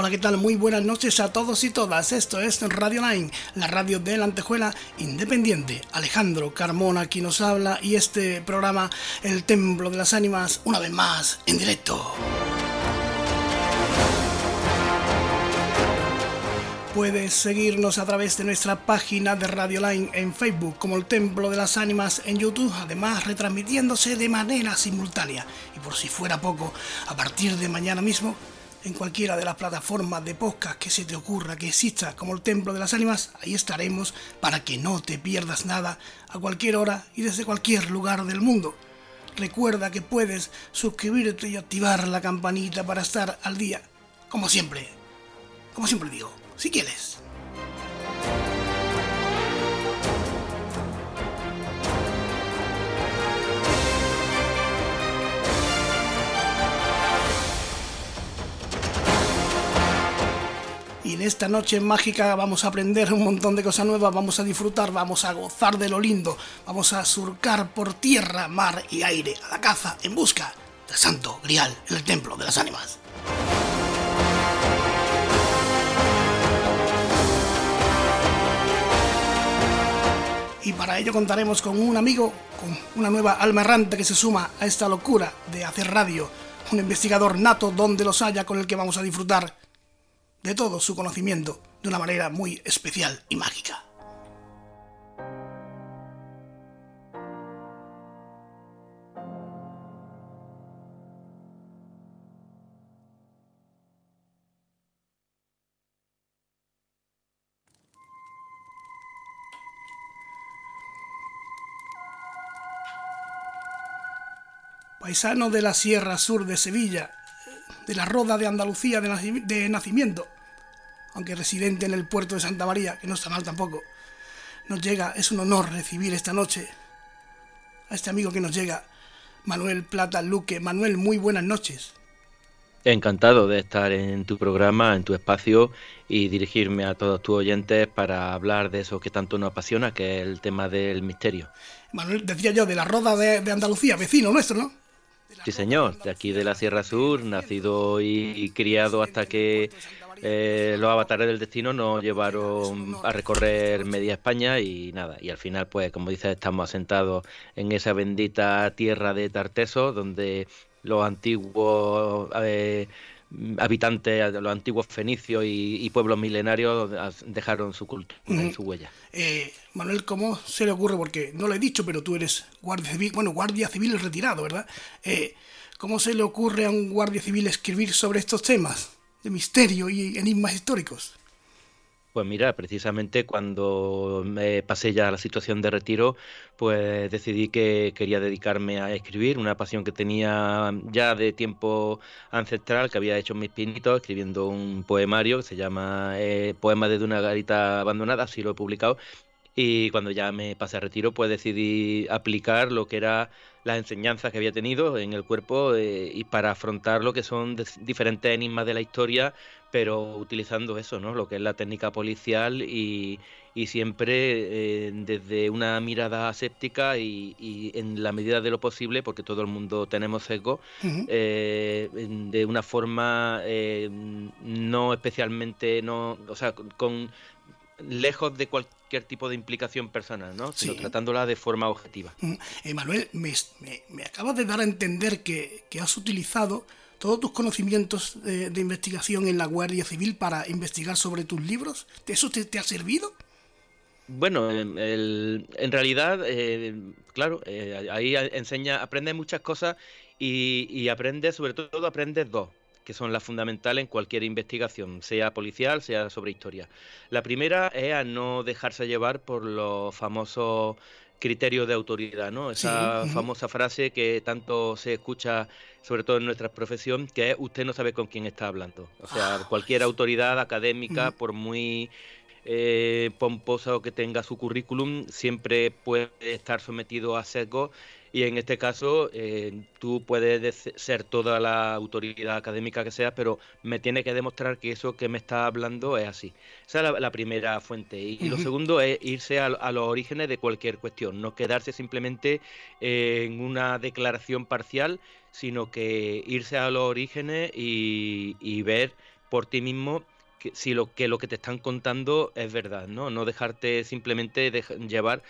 Hola, ¿qué tal? Muy buenas noches a todos y todas. Esto es Radio Line, la radio de la Antejuela Independiente. Alejandro Carmona aquí nos habla y este programa, El Templo de las Ánimas, una vez más en directo. Puedes seguirnos a través de nuestra página de Radio Line en Facebook como el Templo de las Ánimas en YouTube, además retransmitiéndose de manera simultánea. Y por si fuera poco, a partir de mañana mismo, en cualquiera de las plataformas de podcast que se te ocurra que exista como el Templo de las Ánimas, ahí estaremos para que no te pierdas nada a cualquier hora y desde cualquier lugar del mundo. Recuerda que puedes suscribirte y activar la campanita para estar al día, como siempre. Como siempre digo, si quieres. Y en esta noche mágica vamos a aprender un montón de cosas nuevas, vamos a disfrutar, vamos a gozar de lo lindo, vamos a surcar por tierra, mar y aire a la caza en busca del santo grial el templo de las ánimas. y para ello contaremos con un amigo, con una nueva alma errante que se suma a esta locura de hacer radio, un investigador nato donde los haya con el que vamos a disfrutar de todo su conocimiento de una manera muy especial y mágica. paisano de la Sierra Sur de Sevilla, de la Roda de Andalucía de nacimiento, aunque residente en el puerto de Santa María, que no está mal tampoco. Nos llega, es un honor recibir esta noche a este amigo que nos llega, Manuel Plata Luque. Manuel, muy buenas noches. Encantado de estar en tu programa, en tu espacio y dirigirme a todos tus oyentes para hablar de eso que tanto nos apasiona, que es el tema del misterio. Manuel, decía yo, de la Roda de Andalucía, vecino nuestro, ¿no? Sí, señor, de aquí de la Sierra Sur, nacido y criado hasta que eh, los avatares del destino nos llevaron a recorrer media España y nada, y al final, pues como dices, estamos asentados en esa bendita tierra de Tarteso, donde los antiguos eh, habitantes, los antiguos fenicios y, pueblos milenarios dejaron su cultura y su huella. Eh, Manuel, ¿cómo se le ocurre? Porque no lo he dicho, pero tú eres guardia civil, bueno, guardia civil retirado, ¿verdad? Eh, ¿Cómo se le ocurre a un guardia civil escribir sobre estos temas de misterio y enigmas históricos? Pues mira, precisamente cuando me pasé ya a la situación de retiro, pues decidí que quería dedicarme a escribir, una pasión que tenía ya de tiempo ancestral, que había hecho mis pinitos, escribiendo un poemario que se llama eh, Poema de una garita abandonada, así lo he publicado, y cuando ya me pasé a retiro, pues decidí aplicar lo que era las enseñanzas que había tenido en el cuerpo eh, y para afrontar lo que son diferentes enigmas de la historia, pero utilizando eso, ¿no? Lo que es la técnica policial y, siempre eh, desde una mirada aséptica y, en la medida de lo posible, porque todo el mundo tenemos sesgo, eh, de una forma no especialmente, no, o sea, con lejos de cualquier tipo de implicación personal, ¿no? sino tratándola de forma objetiva. Mm, Emanuel, me, me, acabas de dar a entender que, has utilizado todos tus conocimientos de, investigación en la Guardia Civil para investigar sobre tus libros. ¿Eso te, ha servido? Bueno, en realidad, eh, claro, eh, ahí enseña, aprende muchas cosas y, y aprende, sobre todo, aprende dos que son las fundamentales en cualquier investigación, sea policial, sea sobre historia. La primera es a no dejarse llevar por los famosos criterios de autoridad, ¿no? Esa famosa frase que tanto se escucha, sobre todo en nuestra profesión, que es usted no sabe con quién está hablando. O sea, ah, cualquier autoridad académica, por muy eh, pomposa o que tenga su currículum, siempre puede estar sometido a sesgos y en este caso, eh, tú puedes ser toda la autoridad académica que seas, pero me tiene que demostrar que eso que me está hablando es así. Esa es la, primera fuente. Y, lo segundo es irse a, los orígenes de cualquier cuestión, no quedarse simplemente en una declaración parcial, sino que irse a los orígenes y, ver por ti mismo si lo que lo que te están contando es verdad, ¿no? No dejarte simplemente llevar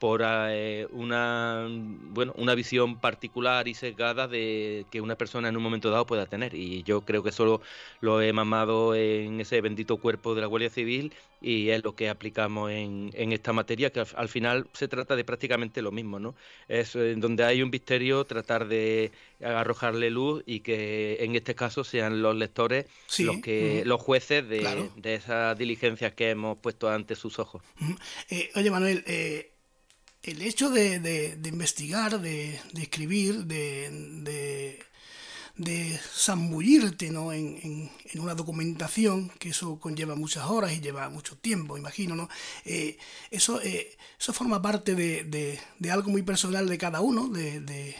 por eh, una bueno una visión particular y sesgada de que una persona en un momento dado pueda tener. Y yo creo que solo lo he mamado en ese bendito cuerpo de la Guardia Civil y es lo que aplicamos en, en esta materia que al, final se trata de prácticamente lo mismo no es eh, donde hay un misterio tratar de arrojarle luz y que en este caso sean los lectores los que los jueces de, de, esas diligencias que hemos puesto ante sus ojos. Eh, oye Manuel eh el hecho de, de, investigar, de, de escribir, de, de, zambullirte ¿no? En, en, una documentación, que eso conlleva muchas horas y lleva mucho tiempo, imagino, ¿no? Eh, eso, eh, eso forma parte de, algo muy personal de cada uno, de,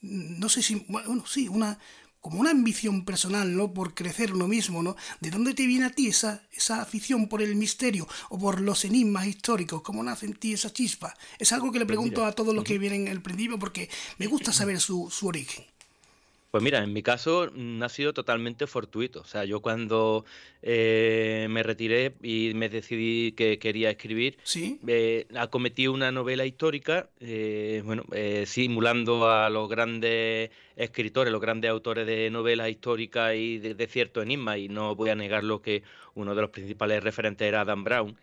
no sé si, bueno, sí, una, como una ambición personal, ¿no? Por crecer uno mismo, ¿no? ¿De dónde te viene a ti esa, esa afición por el misterio o por los enigmas históricos? ¿Cómo nace en ti esa chispa? Es algo que le pues pregunto a todos los que vienen al principio porque me gusta saber su, su origen. Pues mira, en mi caso mm, ha sido totalmente fortuito. O sea, yo cuando eh, me retiré y me decidí que quería escribir, ¿Sí? Eh, acometí una novela histórica, eh, bueno, simulando a los grandes escritores, los grandes autores de novelas históricas y de, cierto enigma, y no voy a negarlo que uno de los principales referentes era Adam Brown.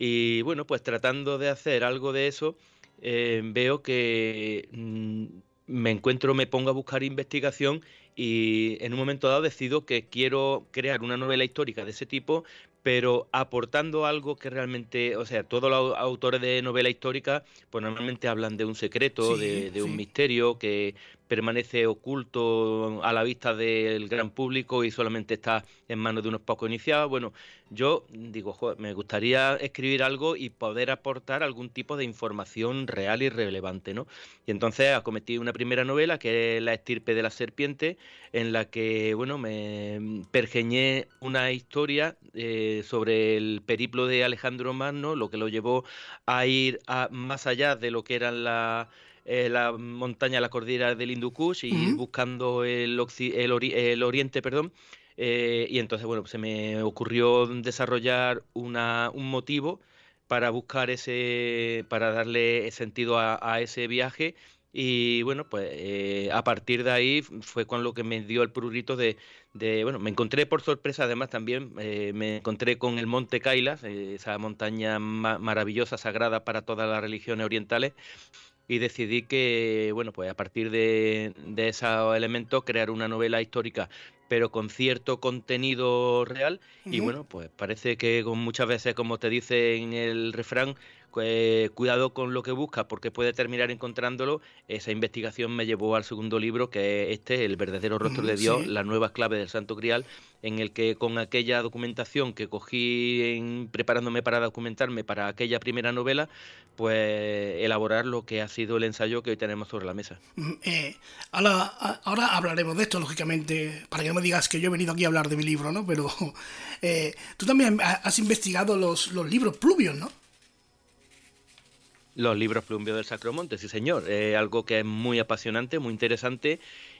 Y bueno, pues tratando de hacer algo de eso, veo que mm, me encuentro, me pongo a buscar investigación y en un momento dado decido que quiero crear una novela histórica de ese tipo, pero aportando algo que realmente, o sea, todos los autores de novela histórica, pues normalmente hablan de un secreto, de, un misterio que permanece oculto a la vista del gran público y solamente está en manos de unos pocos iniciados. Bueno, yo digo, me gustaría escribir algo y poder aportar algún tipo de información real y relevante, ¿no? Y entonces acometí una primera novela que es La estirpe de la serpiente, en la que, bueno, me pergeñé una historia eh, sobre el periplo de Alejandro Magno, lo que lo llevó a ir a, más allá de lo que eran la eh, la montaña, la cordillera del Hindu y buscando el, el, oriente, perdón. Eh, y entonces, bueno, se me ocurrió desarrollar una, un motivo para buscar ese, para darle sentido a, ese viaje. Y bueno, pues eh, a partir de ahí fue con lo que me dio el prurito de, de bueno, me encontré por sorpresa además también, me encontré con el Monte Kailas, esa montaña maravillosa, sagrada para todas las religiones orientales, y decidí que, bueno, pues a partir de, de esos elementos crear una novela histórica, pero con cierto contenido real. Y bueno, pues parece que con muchas veces, como te dice en el refrán, pues, cuidado con lo que buscas porque puede terminar encontrándolo. Esa investigación me llevó al segundo libro, que es este, El verdadero rostro de Dios, las nuevas claves del Santo Grial, en el que con aquella documentación que cogí en, preparándome para documentarme para aquella primera novela, pues elaborar lo que ha sido el ensayo que hoy tenemos sobre la mesa. Eh, ahora, ahora, hablaremos de esto, lógicamente, para que no me digas que yo he venido aquí a hablar de mi libro, ¿no? Pero eh, tú también has investigado los, los libros pluvios, ¿no? Los libros Plumbio del Sacromonte, sí señor. Es algo que es muy apasionante, muy interesante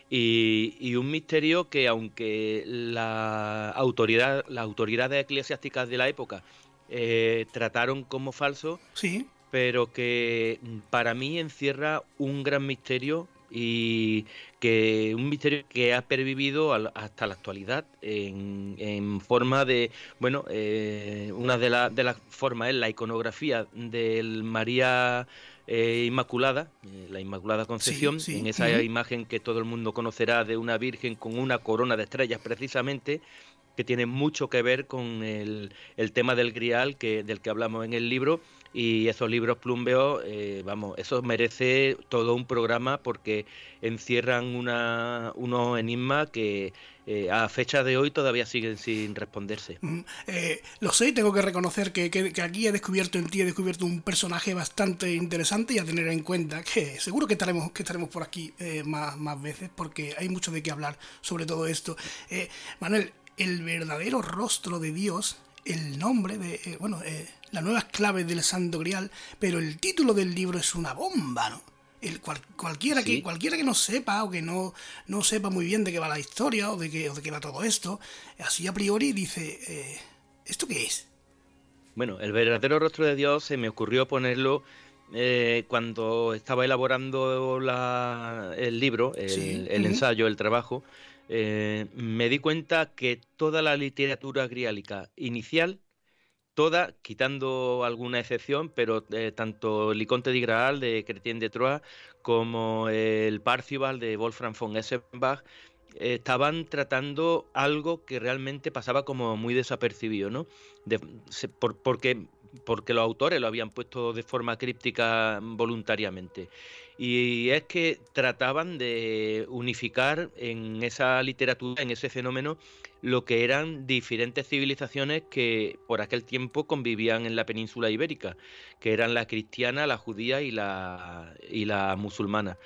y, un misterio que aunque la autoridad, las autoridades eclesiásticas de la época eh, trataron como falso, sí. pero que para mí encierra un gran misterio y que un misterio que ha pervivido hasta la actualidad en, forma de, bueno, eh, una de, de las formas es la iconografía del María eh, Inmaculada, eh, la Inmaculada Concepción, en esa imagen que todo el mundo conocerá de una Virgen con una corona de estrellas precisamente, que tiene mucho que ver con el, el tema del grial que, del que hablamos en el libro y esos libros plumbeos, eh, vamos, eso merece todo un programa porque encierran una, unos enigmas que eh, a fecha de hoy todavía siguen sin responderse. Mm, eh, lo sé, tengo que reconocer que, que, aquí he descubierto en ti, he descubierto un personaje bastante interesante y a tener en cuenta que seguro que estaremos, que estaremos por aquí más, más veces porque hay mucho de qué hablar sobre todo esto. Manuel, el verdadero rostro de Dios, el nombre de, bueno, las nuevas claves del Santo Grial, pero el título del libro es una bomba, ¿no? El, cualquiera, que, cualquiera que no sepa o que no, no sepa muy bien de qué va la historia o de qué, de qué va todo esto, así a priori dice, eh, ¿esto qué es? Bueno, el verdadero rostro de Dios se me ocurrió ponerlo eh, cuando estaba elaborando el libro, el, ensayo, el trabajo, eh, me di cuenta que toda la literatura griálica inicial, toda, quitando alguna excepción, pero eh, tanto el Liconte de Graal de Chrétien de Troyes como el Parcival de Wolfram von Essenbach, estaban tratando algo que realmente pasaba como muy desapercibido, ¿no? porque porque los autores lo habían puesto de forma críptica voluntariamente. Y es que trataban de unificar en esa literatura, en ese fenómeno, lo que eran diferentes civilizaciones que por aquel tiempo convivían en la península ibérica, que eran la cristiana, la judía y la, y la musulmana.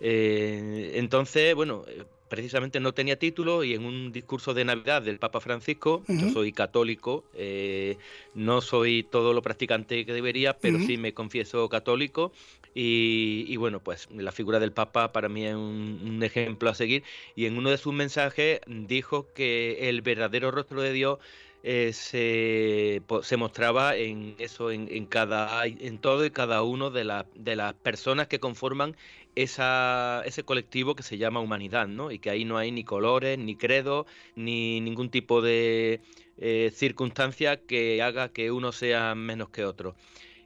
Eh, entonces, bueno, precisamente no tenía título y en un discurso de Navidad del Papa Francisco, yo soy católico, eh, no soy todo lo practicante que debería, pero sí me confieso católico y, bueno, pues la figura del Papa para mí es un, ejemplo a seguir. Y en uno de sus mensajes dijo que el verdadero rostro de Dios eh, se, se, mostraba en eso, en, cada, en todo y cada uno de, de las personas que conforman esa, ese colectivo que se llama humanidad, ¿no? Y que ahí no hay ni colores, ni credo, ni ningún tipo de eh, circunstancia que haga que uno sea menos que otro.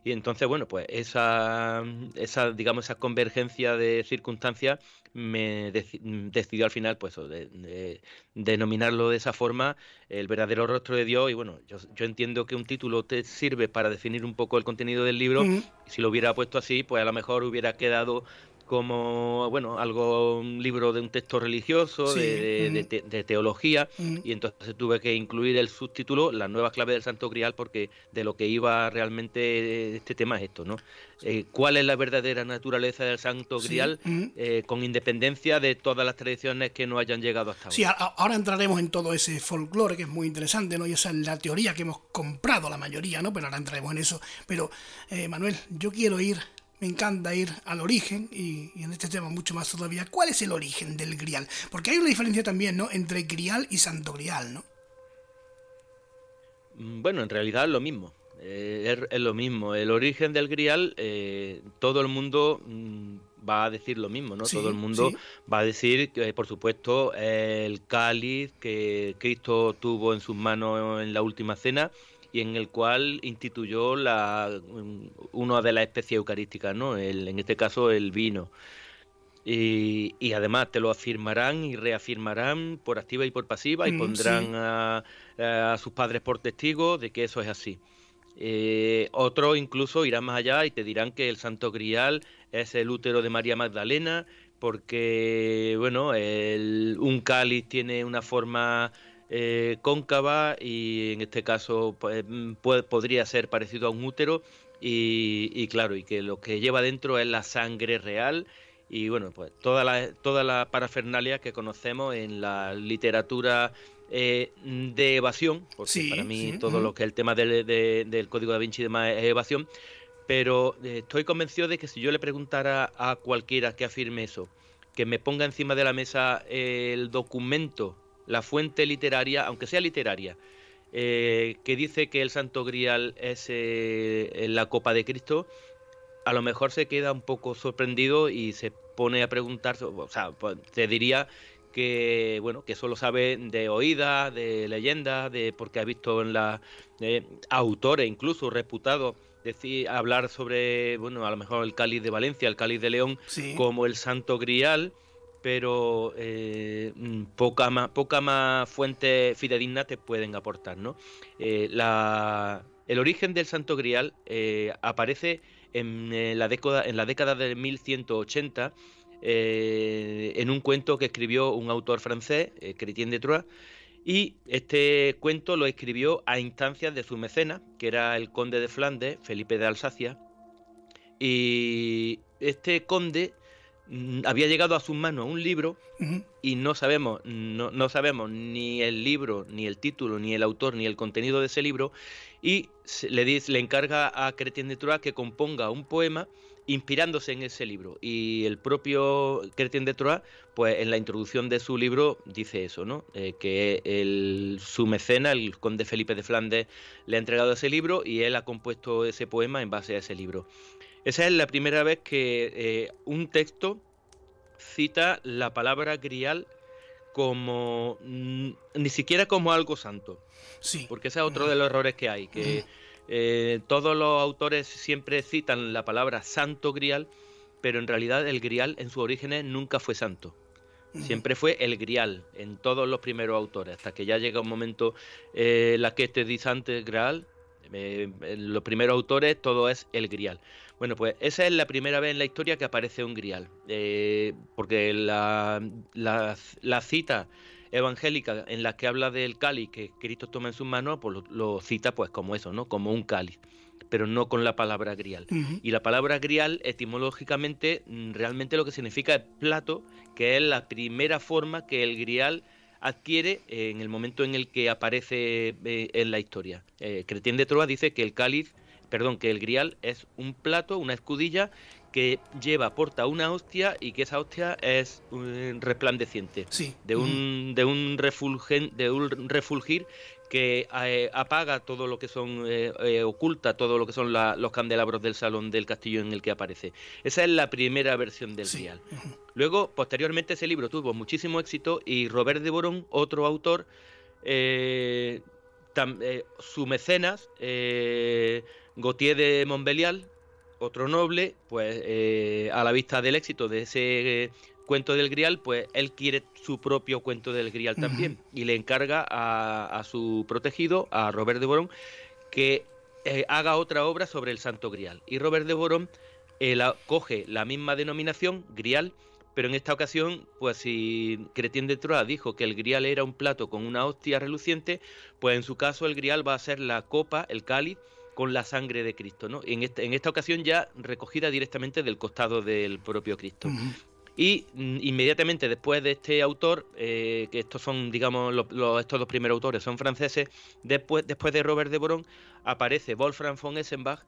Y entonces, bueno, pues esa, esa digamos, esa convergencia de circunstancias me decidió al final, pues, de, denominarlo de esa forma, el verdadero rostro de Dios. Y bueno, yo, yo, entiendo que un título te sirve para definir un poco el contenido del libro. Si lo hubiera puesto así, pues a lo mejor hubiera quedado como bueno algo un libro de un texto religioso de, teología y entonces tuve que incluir el subtítulo las nuevas claves del Santo Grial porque de lo que iba realmente este tema es esto no eh, cuál es la verdadera naturaleza del Santo Grial eh, con independencia de todas las tradiciones que no hayan llegado hasta ahora sí ahora entraremos en todo ese folclore que es muy interesante no y esa es la teoría que hemos comprado la mayoría no pero ahora entraremos en eso. Pero eh, Manuel yo quiero ir me encanta ir al origen y, en este tema mucho más todavía. ¿Cuál es el origen del grial? Porque hay una diferencia también, ¿no? Entre grial y santo grial, ¿no? Mm, bueno, en realidad es lo mismo. Eh, es, lo mismo. El origen del grial, eh, todo el mundo mm, va a decir lo mismo, ¿no? todo el mundo va a decir que, por supuesto, el cáliz que Cristo tuvo en sus manos en la última cena y en el cual instituyó la, una de las especies eucarísticas, ¿no? El, en este caso el vino. Y, y, además te lo afirmarán y reafirmarán por activa y por pasiva y mm, pondrán a, a, sus padres por testigos de que eso es así. Eh, otros incluso irán más allá y te dirán que el Santo Grial es el útero de María Magdalena porque, bueno, el, un cáliz tiene una forma eh, cóncava y en este caso pues, mm, podría ser parecido a un útero y, claro, y que lo que lleva dentro es la sangre real y bueno, pues toda la, toda la parafernalia que conocemos en la literatura eh, de evasión, porque para mí todo lo que es el tema del, del Código da Vinci y demás es evasión, pero eh, estoy convencido de que si yo le preguntara a cualquiera que afirme eso, que me ponga encima de la mesa el documento la fuente literaria, aunque sea literaria, eh, que dice que el Santo Grial es eh, la copa de Cristo, a lo mejor se queda un poco sorprendido y se pone a preguntar, o sea, pues, te diría que bueno, que solo sabe de oídas, de leyendas, de porque ha visto en la eh, autores incluso reputados decir hablar sobre bueno, a lo mejor el cáliz de Valencia, el cáliz de León como el Santo Grial pero eh, mm, poca, más, poca más fuente fidedigna te pueden aportar. ¿no? Eh, el origen del Santo Grial eh, aparece en, la década, en la década de 1180 en un cuento que escribió un autor francés, Chrétien de Troyes, y este cuento lo escribió a instancias de su mecena, que era el conde de Flandes, Felipe de Alsacia, y este conde había llegado a sus manos un libro y no sabemos, no, sabemos ni el libro, ni el título, ni el autor, ni el contenido de ese libro, y le, dice, le encarga a Cretien de Troyes que componga un poema inspirándose en ese libro. Y el propio Chrétien de Troyes, pues en la introducción de su libro dice eso, ¿no? Eh, que el, su mecena, el conde Felipe de Flandes, le ha entregado ese libro y él ha compuesto ese poema en base a ese libro. Esa es la primera vez que eh, un texto cita la palabra grial como mm, ni siquiera como algo santo. Sí. Porque ese es otro de los errores que hay, que eh, todos los autores siempre citan la palabra santo grial, pero en realidad el grial en sus orígenes nunca fue santo. Siempre fue el grial en todos los primeros autores, hasta que ya llega un momento eh, la que te dice antes grial, eh, en los primeros autores todo es el grial. Bueno, pues esa es la primera vez en la historia que aparece un grial, porque la, la cita evangélica en la que habla del cáliz que Cristo toma en sus manos, pues lo, cita pues como eso, ¿no? Como un cáliz, pero no con la palabra grial. Y la palabra grial etimológicamente mm, realmente lo que significa es plato, que es la primera forma que el grial adquiere en el momento en el que aparece eh, en la historia. Eh, Cretien de Troa dice que el cáliz, perdón, que el grial es un plato, una escudilla que lleva, porta una hostia y que esa hostia es resplandeciente. Sí. De un, de un, refulgen, de un refulgir que eh, apaga todo lo que son, eh, eh, oculta todo lo que son los candelabros del salón del castillo en el que aparece. Esa es la primera versión del sí. Luego, posteriormente, ese libro tuvo muchísimo éxito y Robert de Boron, otro autor, su mecenas, Gautier de Montbelial, otro noble, pues eh, a la vista del éxito de ese eh, cuento del Grial, pues él quiere su propio cuento del Grial también y le encarga a, su protegido, a Robert de Boron, que eh, haga otra obra sobre el Santo Grial. Y Robert de Boron coge la misma denominación, Grial, pero en esta ocasión, pues si Cretien de Troyes dijo que el grial era un plato con una hostia reluciente, pues en su caso el grial va a ser la copa, el cáliz, con la sangre de Cristo, ¿no? En, este, en esta ocasión ya recogida directamente del costado del propio Cristo. Y mm, inmediatamente después de este autor, eh, que estos son, digamos, los, estos dos primeros autores son franceses, después, después de Robert de Boron, aparece Wolfram von Essenbach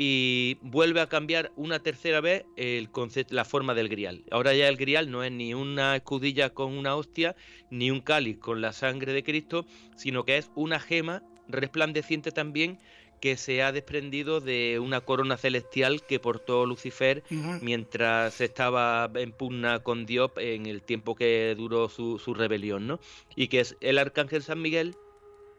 y vuelve a cambiar una tercera vez el concepto, la forma del grial. Ahora ya el grial no es ni una escudilla con una hostia, ni un cáliz con la sangre de Cristo, sino que es una gema resplandeciente también que se ha desprendido de una corona celestial que portó Lucifer mientras estaba en pugna con Dios en el tiempo que duró su, su rebelión, ¿no? Y que es el arcángel San Miguel,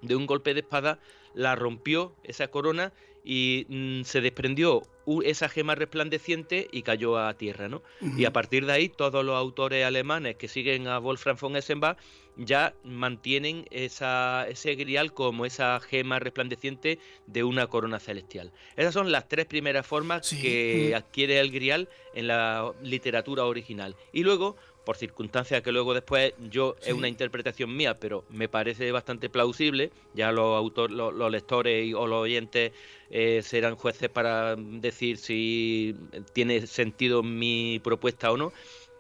de un golpe de espada, la rompió esa corona y mm, se desprendió esa gema resplandeciente y cayó a tierra, ¿no? Y a partir de ahí todos los autores alemanes que siguen a Wolfram von Essenbach ya mantienen esa, ese grial como esa gema resplandeciente de una corona celestial. Esas son las tres primeras formas que adquiere el grial en la literatura original. Y luego por circunstancias que luego después yo es una interpretación mía, pero me parece bastante plausible. Ya los autores, los, lectores o los oyentes eh, serán jueces para decir si tiene sentido mi propuesta o no.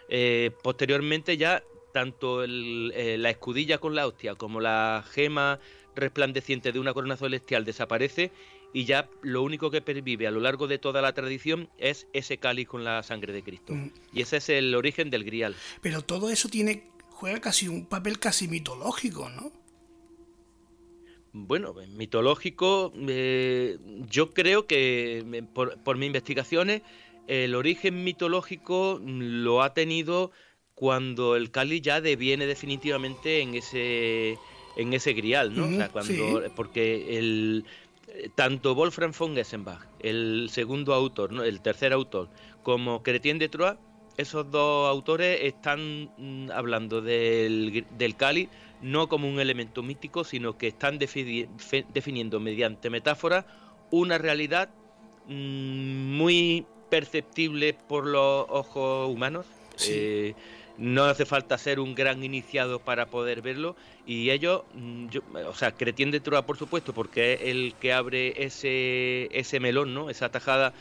Eh, posteriormente ya tanto eh, la escudilla con la hostia como la gema resplandeciente de una corona celestial desaparece y ya lo único que pervive a lo largo de toda la tradición es ese cáliz con la sangre de Cristo. Mm. Y ese es el origen del grial. Pero todo eso tiene juega casi un papel casi mitológico, ¿no? Bueno, mitológico, eh, yo creo que eh, por, por mis investigaciones el origen mitológico lo ha tenido cuando el cáliz ya deviene definitivamente en ese en ese grial, ¿no? o sea, cuando porque el tanto Wolfram von Gessenbach, el segundo autor, ¿no? el tercer autor, como Chrétien de Troyes, esos dos autores están mm, hablando del, del cáliz no como un elemento místico, sino que están definiendo mediante metáfora una realidad mm, muy perceptible por los ojos humanos. Eh, no hace falta ser un gran iniciado para poder verlo y ellos, mm, o sea, Cretien de Troa por supuesto, porque es el que abre ese, ese melón, ¿no? Esa tajada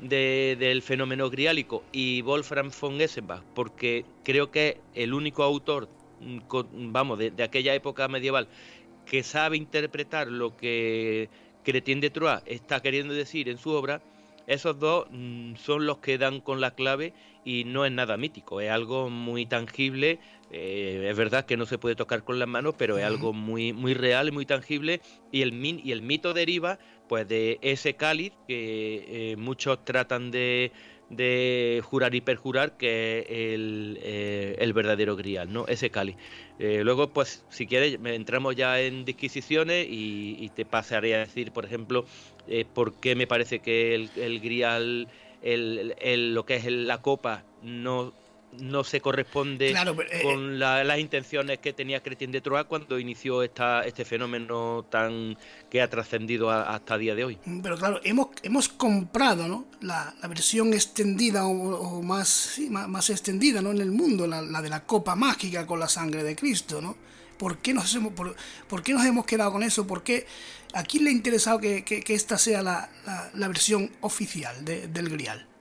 del fenómeno griálico y Wolfram von Essenbach, porque creo que es el único autor, mm, vamos, de, aquella época medieval que sabe interpretar lo que Cretien de Troyes está queriendo decir en su obra esos dos mm, son los que dan con la clave y no es nada mítico, es algo muy tangible. Eh, es verdad que no se puede tocar con las manos, pero es algo muy, muy real y muy tangible. Y el, y el mito deriva pues de ese cáliz que eh, muchos tratan de, de jurar y perjurar que el, eh, el verdadero grial, ¿no? Ese cáliz. luego, pues, si quieres, entramos ya en disquisiciones y, te pasaré a decir, por ejemplo, por qué me parece que el, el grial el, lo que es la copa no no se corresponde eh, con las intenciones que tenía Cretien de Troyes cuando inició esta, este fenómeno tan que ha trascendido hasta día de hoy. Mm, pero claro, hemos, hemos comprado ¿no? la, versión extendida o, más, más, extendida ¿no? en el mundo, la, de la copa mágica con la sangre de Cristo. ¿no? ¿Por qué nos hemos, por, qué nos hemos quedado con eso? ¿Por qué a quién le ha interesado que, que, esta sea la, la versión oficial del Grial?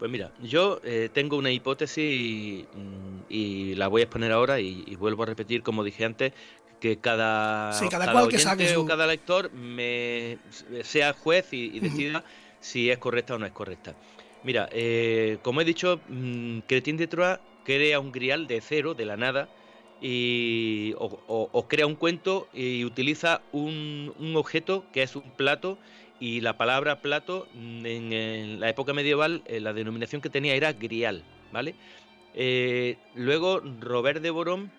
Pues mira, yo eh, tengo una hipótesis mm, y, la voy a exponer ahora y, vuelvo a repetir, como dije antes, que cada, cada, oyente o cada lector me, sea juez y, decida si es correcta o no es correcta. Mira, eh, como he dicho, mmm, Cretín de Troyes crea un grial de cero, de la nada, y, o, crea un cuento y utiliza un, un objeto que es un plato y la palabra plato mm, en, la época medieval eh, la denominación que tenía era grial, ¿vale? Eh, luego Robert de Boron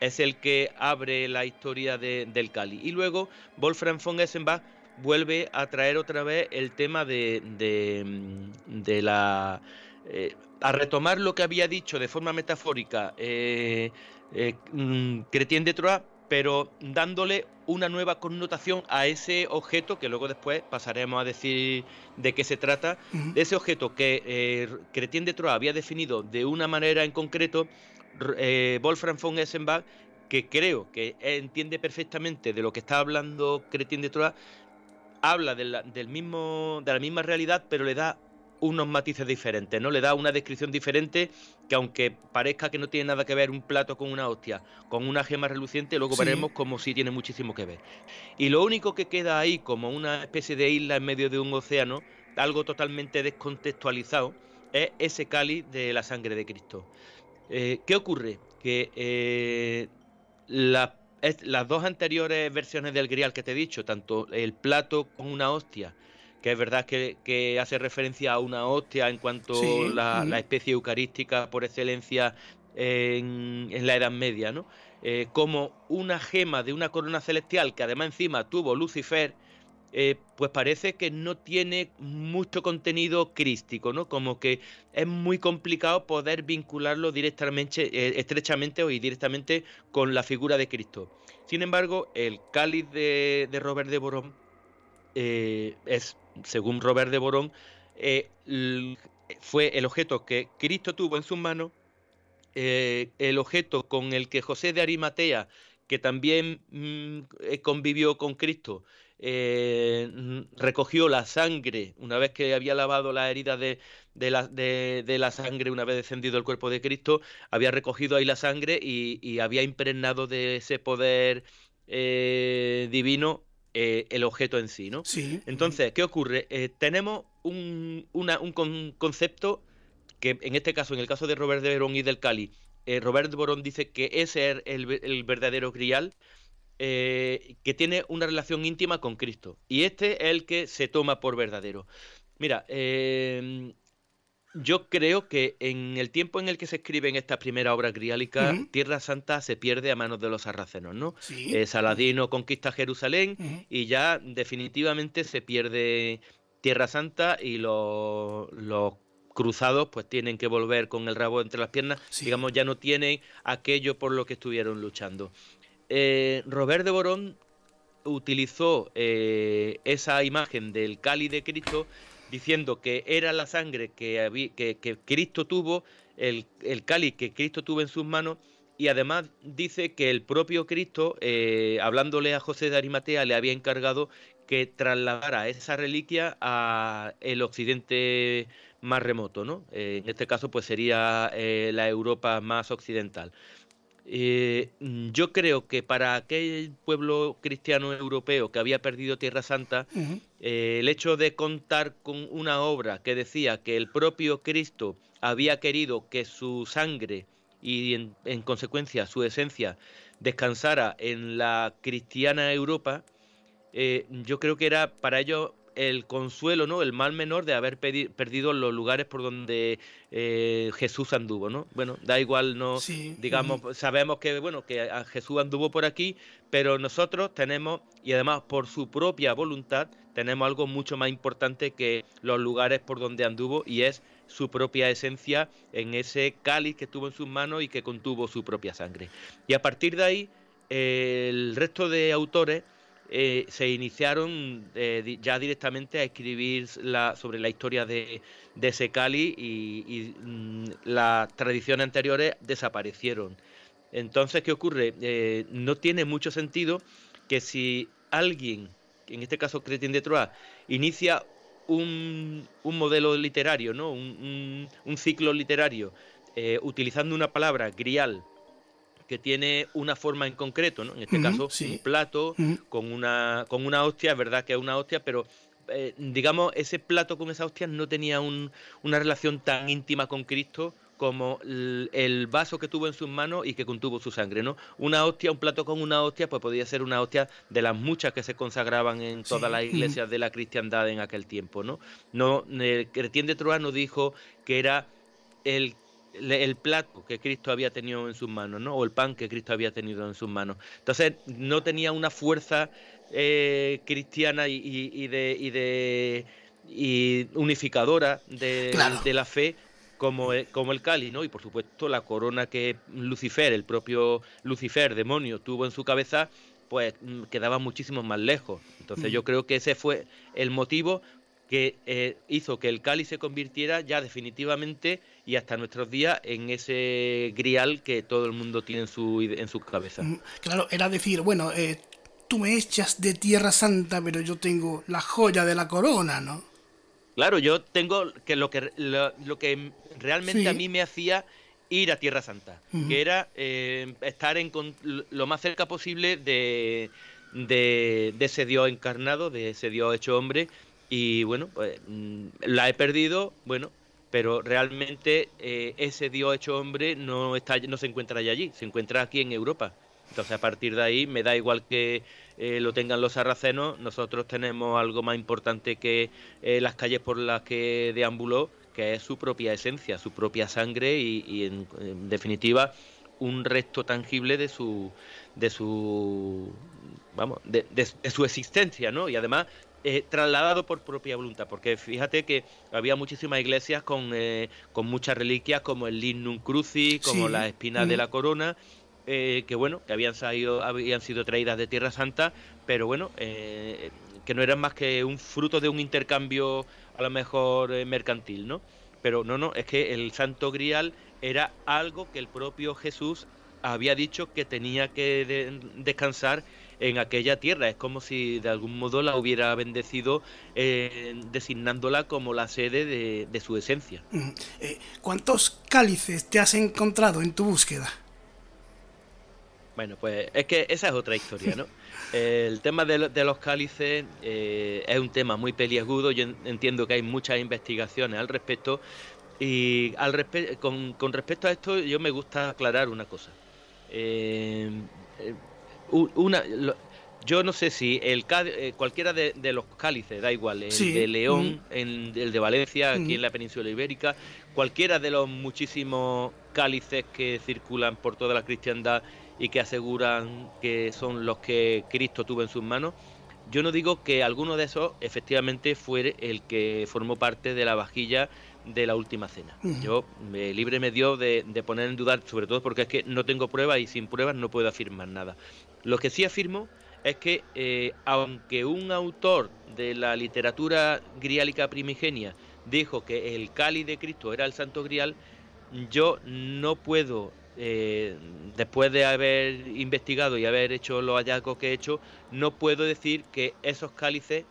es el que abre la historia del Cali y luego Wolfram von Essenbach vuelve a traer otra vez el tema de, de, mm, la eh, a retomar lo que había dicho de forma metafórica eh, mm, Cretien de Troyes pero dándole una nueva connotación a ese objeto, que luego después pasaremos a decir de qué se trata, de ese objeto que eh, Cretien de Troyes había definido de una manera en concreto, eh, Wolfram von Essenbach, que creo que entiende perfectamente de lo que está hablando Cretien de Troyes, habla del mismo, de la misma realidad, pero le da unos matices diferentes, ¿no? Le da una descripción diferente que aunque parezca que no tiene nada que ver un plato con una hostia, con una gema reluciente, luego veremos como sí tiene muchísimo que ver. Y lo único que queda ahí como una especie de isla en medio de un océano, algo totalmente descontextualizado, es ese cáliz de la sangre de Cristo. Eh, ¿Qué ocurre? Que eh, las dos anteriores versiones del grial que te he dicho, tanto el plato con una hostia, que es verdad que, hace referencia a una hostia en cuanto a la, especie eucarística por excelencia en, la Edad Media, ¿no? Eh, como una gema de una corona celestial que además encima tuvo Lucifer, eh, pues parece que no tiene mucho contenido crístico, ¿no? Como que es muy complicado poder vincularlo directamente, eh, estrechamente o directamente con la figura de Cristo. Sin embargo, el cáliz de, de Robert de Boron es según Robert de Borón, eh, fue el objeto que Cristo tuvo en sus manos, eh, el objeto con el que José de Arimatea, que también mm, eh, convivió con Cristo, recogió la sangre, una vez que había lavado de, la, de, la, sangre, una vez descendido el cuerpo de Cristo, había recogido ahí la sangre y había impregnado de ese poder divino eh, el objeto en sí, ¿no? Sí. Entonces, ¿qué ocurre? Eh, tenemos un, concepto que en este caso, en el caso de Robert de Borón y del Cali, eh, Robert de Borón dice que ese es el, verdadero grial, que tiene una relación íntima con Cristo. Y este es el que se toma por verdadero. Mira, yo creo que en el tiempo en el que se escriben estas primeras obras griálicas, Tierra Santa se pierde a manos de los sarracenos, ¿no? Eh, Saladino conquista Jerusalén y ya definitivamente se pierde Tierra Santa y los, cruzados pues tienen que volver con el rabo entre las piernas, digamos, ya no tienen aquello por lo que estuvieron luchando. Eh, Robert de Borón utilizó eh, esa imagen del Cali de Cristo diciendo que era la sangre que, que, Cristo tuvo, el, el, cáliz que Cristo tuvo en sus manos, y además dice que el propio Cristo, eh, hablándole a José de Arimatea, le había encargado que trasladara esa reliquia a el occidente más remoto, ¿no? Eh, en este caso, pues sería eh, la Europa más occidental. Eh, yo creo que para aquel pueblo cristiano europeo que había perdido Tierra Santa, eh, el hecho de contar con una obra que decía que el propio Cristo había querido que su sangre y en, consecuencia su esencia descansara en la cristiana Europa, eh, yo creo que era para ellos el consuelo, ¿no? El mal menor de haber perdido los lugares por donde eh, Jesús anduvo, ¿no? Bueno, da igual, no, digamos, sabemos que, bueno, que Jesús anduvo por aquí, pero nosotros tenemos, y además por su propia voluntad, tenemos algo mucho más importante que los lugares por donde anduvo y es su propia esencia en ese cáliz que tuvo en sus manos y que contuvo su propia sangre. Y a partir de ahí, el resto de autores eh, se iniciaron eh, ya directamente a escribir sobre la historia de, de y, mm, las tradiciones anteriores desaparecieron. Entonces, ¿qué ocurre? Eh, no tiene mucho sentido que si alguien, en este caso Cretín de Troyes, inicia un, modelo literario, ¿no? un, ciclo literario, utilizando una palabra, grial, que tiene una forma en concreto, ¿no? En este caso, un plato con, una, con una hostia, es verdad que es una hostia, pero eh, digamos, ese plato con esa hostia no tenía una relación tan íntima con Cristo como el, vaso que tuvo en sus manos y que contuvo su sangre, ¿no? Una hostia, un plato con una hostia, pues podía ser una hostia de las muchas que se consagraban en todas las iglesias de la cristiandad en aquel tiempo, ¿no? No, el Cretien de Troyes nos dijo que era el el plato que Cristo había tenido en sus manos, ¿no? O el pan que Cristo había tenido en sus manos. Entonces no tenía una fuerza eh, cristiana y, de, y de y unificadora de, la fe como, como el cáliz, ¿no? Y por supuesto la corona que Lucifer, el propio Lucifer, demonio, tuvo en su cabeza, pues mm, quedaba muchísimo más lejos. Entonces mm. yo creo que ese fue el motivo que eh, hizo que el cáliz se convirtiera ya definitivamente y hasta nuestros días en ese grial que todo el mundo tiene en su, en su cabeza. Mm, claro, era decir, bueno, eh, tú me echas de Tierra Santa, pero yo tengo la joya de la corona, ¿no? Claro, yo tengo que lo que, lo, que realmente a mí me hacía ir a Tierra Santa, que era eh, estar en lo más cerca posible de, de, de ese Dios encarnado, de ese Dios hecho hombre, y bueno, pues la he perdido, bueno, pero realmente eh, ese Dios hecho hombre no, está, no se encuentra allí, se encuentra aquí en Europa. Entonces a partir de ahí me da igual que eh, lo tengan los sarracenos, nosotros tenemos algo más importante que las calles por las que deambuló, que es su propia esencia, su propia sangre y, en, definitiva un resto tangible de su de su vamos de, de, su existencia no y además eh, trasladado por propia voluntad, porque fíjate que había muchísimas iglesias con, eh, con muchas reliquias como el Lignum Crucis, como la espina de la corona, eh, que bueno, que habían, salido, habían sido traídas de Tierra Santa, pero bueno, que no eran más que un fruto de un intercambio a lo mejor mercantil, ¿no? Pero no, no, es que el Santo Grial era algo que el propio Jesús había dicho que tenía que descansar en aquella tierra. Es como si de algún modo la hubiera bendecido eh, designándola como la sede de, su esencia. Mm, eh, ¿Cuántos cálices te has encontrado en tu búsqueda? Bueno, pues es que esa es otra historia, ¿no? El tema de, los cálices eh, es un tema muy peliagudo. Yo entiendo que hay muchas investigaciones al respecto. Y al con, con, respecto a esto, yo me gusta aclarar una cosa. Eh, una, yo no sé si el eh, cualquiera de, los cálices, da igual, el de León, el de Valencia, aquí en la península ibérica, cualquiera de los muchísimos cálices que circulan por toda la cristiandad y que aseguran que son los que Cristo tuvo en sus manos, yo no digo que alguno de esos efectivamente fuere el que formó parte de la vajilla de la última cena. Yo me libre me dio de, poner en duda, sobre todo porque es que no tengo pruebas y sin pruebas no puedo afirmar nada. Lo que sí afirmo es que eh, aunque un autor de la literatura griálica primigenia dijo que el cáliz de Cristo era el Santo Grial, yo no puedo, eh, después de haber investigado y haber hecho los hallazgos que he hecho, no puedo decir que esos cálices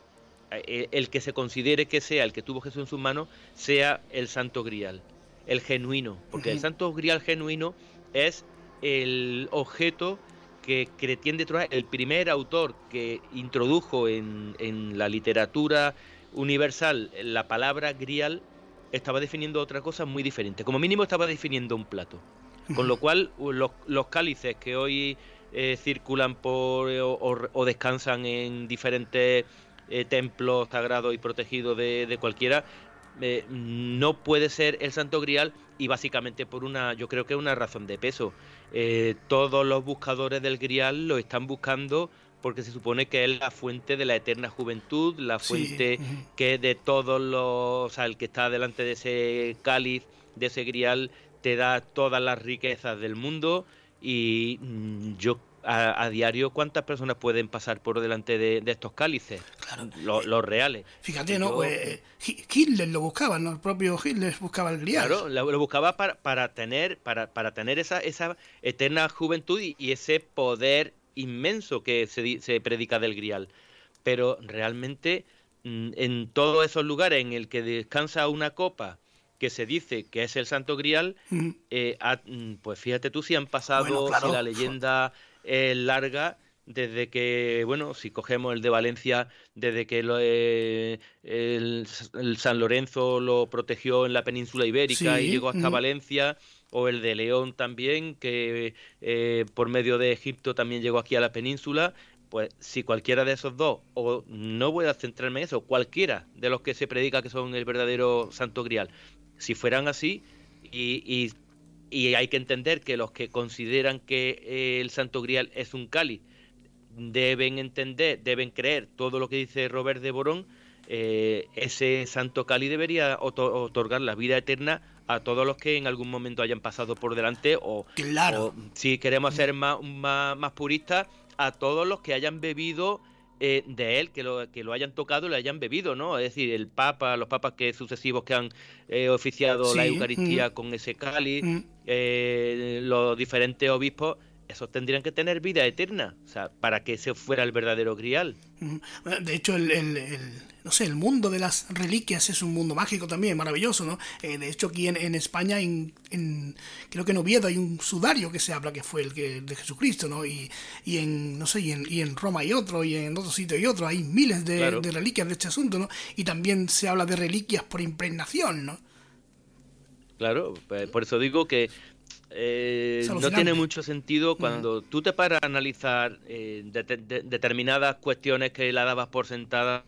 eh, el que se considere que sea el que tuvo Jesús en sus manos sea el santo grial, el genuino, porque el santo grial genuino es el objeto que Chrétien de Troyes, el primer autor que introdujo en, en la literatura universal la palabra grial, estaba definiendo otra cosa muy diferente. Como mínimo estaba definiendo un plato. Con lo cual, los, cálices que hoy eh, circulan por o, descansan en diferentes eh, templos sagrados y protegidos de, cualquiera, eh, no puede ser el Santo Grial y básicamente por una, yo creo que una razón de peso. todos los buscadores del Grial lo están buscando porque se supone que es la fuente de la eterna juventud, la fuente que de todos los, o sea, el que está delante de ese cáliz, de ese grial, te da todas las riquezas del mundo y mm, yo a, diario cuántas personas pueden pasar por delante de, estos cálices, los, reales. Fíjate, ¿no? Pues, Hitler lo buscaba, ¿no? El propio Hitler buscaba el grial. Claro, lo, buscaba para, para, tener, para, para tener esa, esa eterna juventud y ese poder inmenso que se, se predica del grial. Pero realmente mm, en todos esos lugares en el que descansa una copa que se dice que es el Santo Grial, eh, mm, pues fíjate tú si han pasado, si la leyenda es larga, desde que, bueno, si cogemos el de Valencia, desde que eh, el, San Lorenzo lo protegió en la península ibérica y llegó hasta Valencia, o el de León también, que eh, por medio de Egipto también llegó aquí a la península, pues si cualquiera de esos dos, o no voy a centrarme en eso, cualquiera de los que se predica que son el verdadero Santo Grial, si fueran así, y, y, hay que entender que los que consideran que el Santo Grial es un cáliz, deben entender, deben creer todo lo que dice Robert de Borón, eh, ese santo Cali debería otorgar la vida eterna a todos los que en algún momento hayan pasado por delante o, claro. si queremos ser más, más, puristas, a todos los que hayan bebido eh, de él, que lo, que lo hayan tocado y lo hayan bebido, ¿no? Es decir, el Papa, los papas que sucesivos que han eh, oficiado la Eucaristía mm. con ese cáliz, mm. los diferentes obispos esos tendrían que tener vida eterna, o sea, para que ese fuera el verdadero grial. De hecho, el, no sé, el mundo de las reliquias es un mundo mágico también, maravilloso, ¿no? Eh, de hecho, aquí en, España, en, creo que en Oviedo hay un sudario que se habla que fue el que, de Jesucristo, ¿no? Y, y en, no sé, y en, y en Roma hay otro, y en otro sitio hay otro, hay miles de, de reliquias de este asunto, ¿no? Y también se habla de reliquias por impregnación, ¿no? Claro, pues, por eso digo que eh, no tiene mucho sentido cuando tú te paras a analizar eh, determinadas cuestiones que la dabas por sentada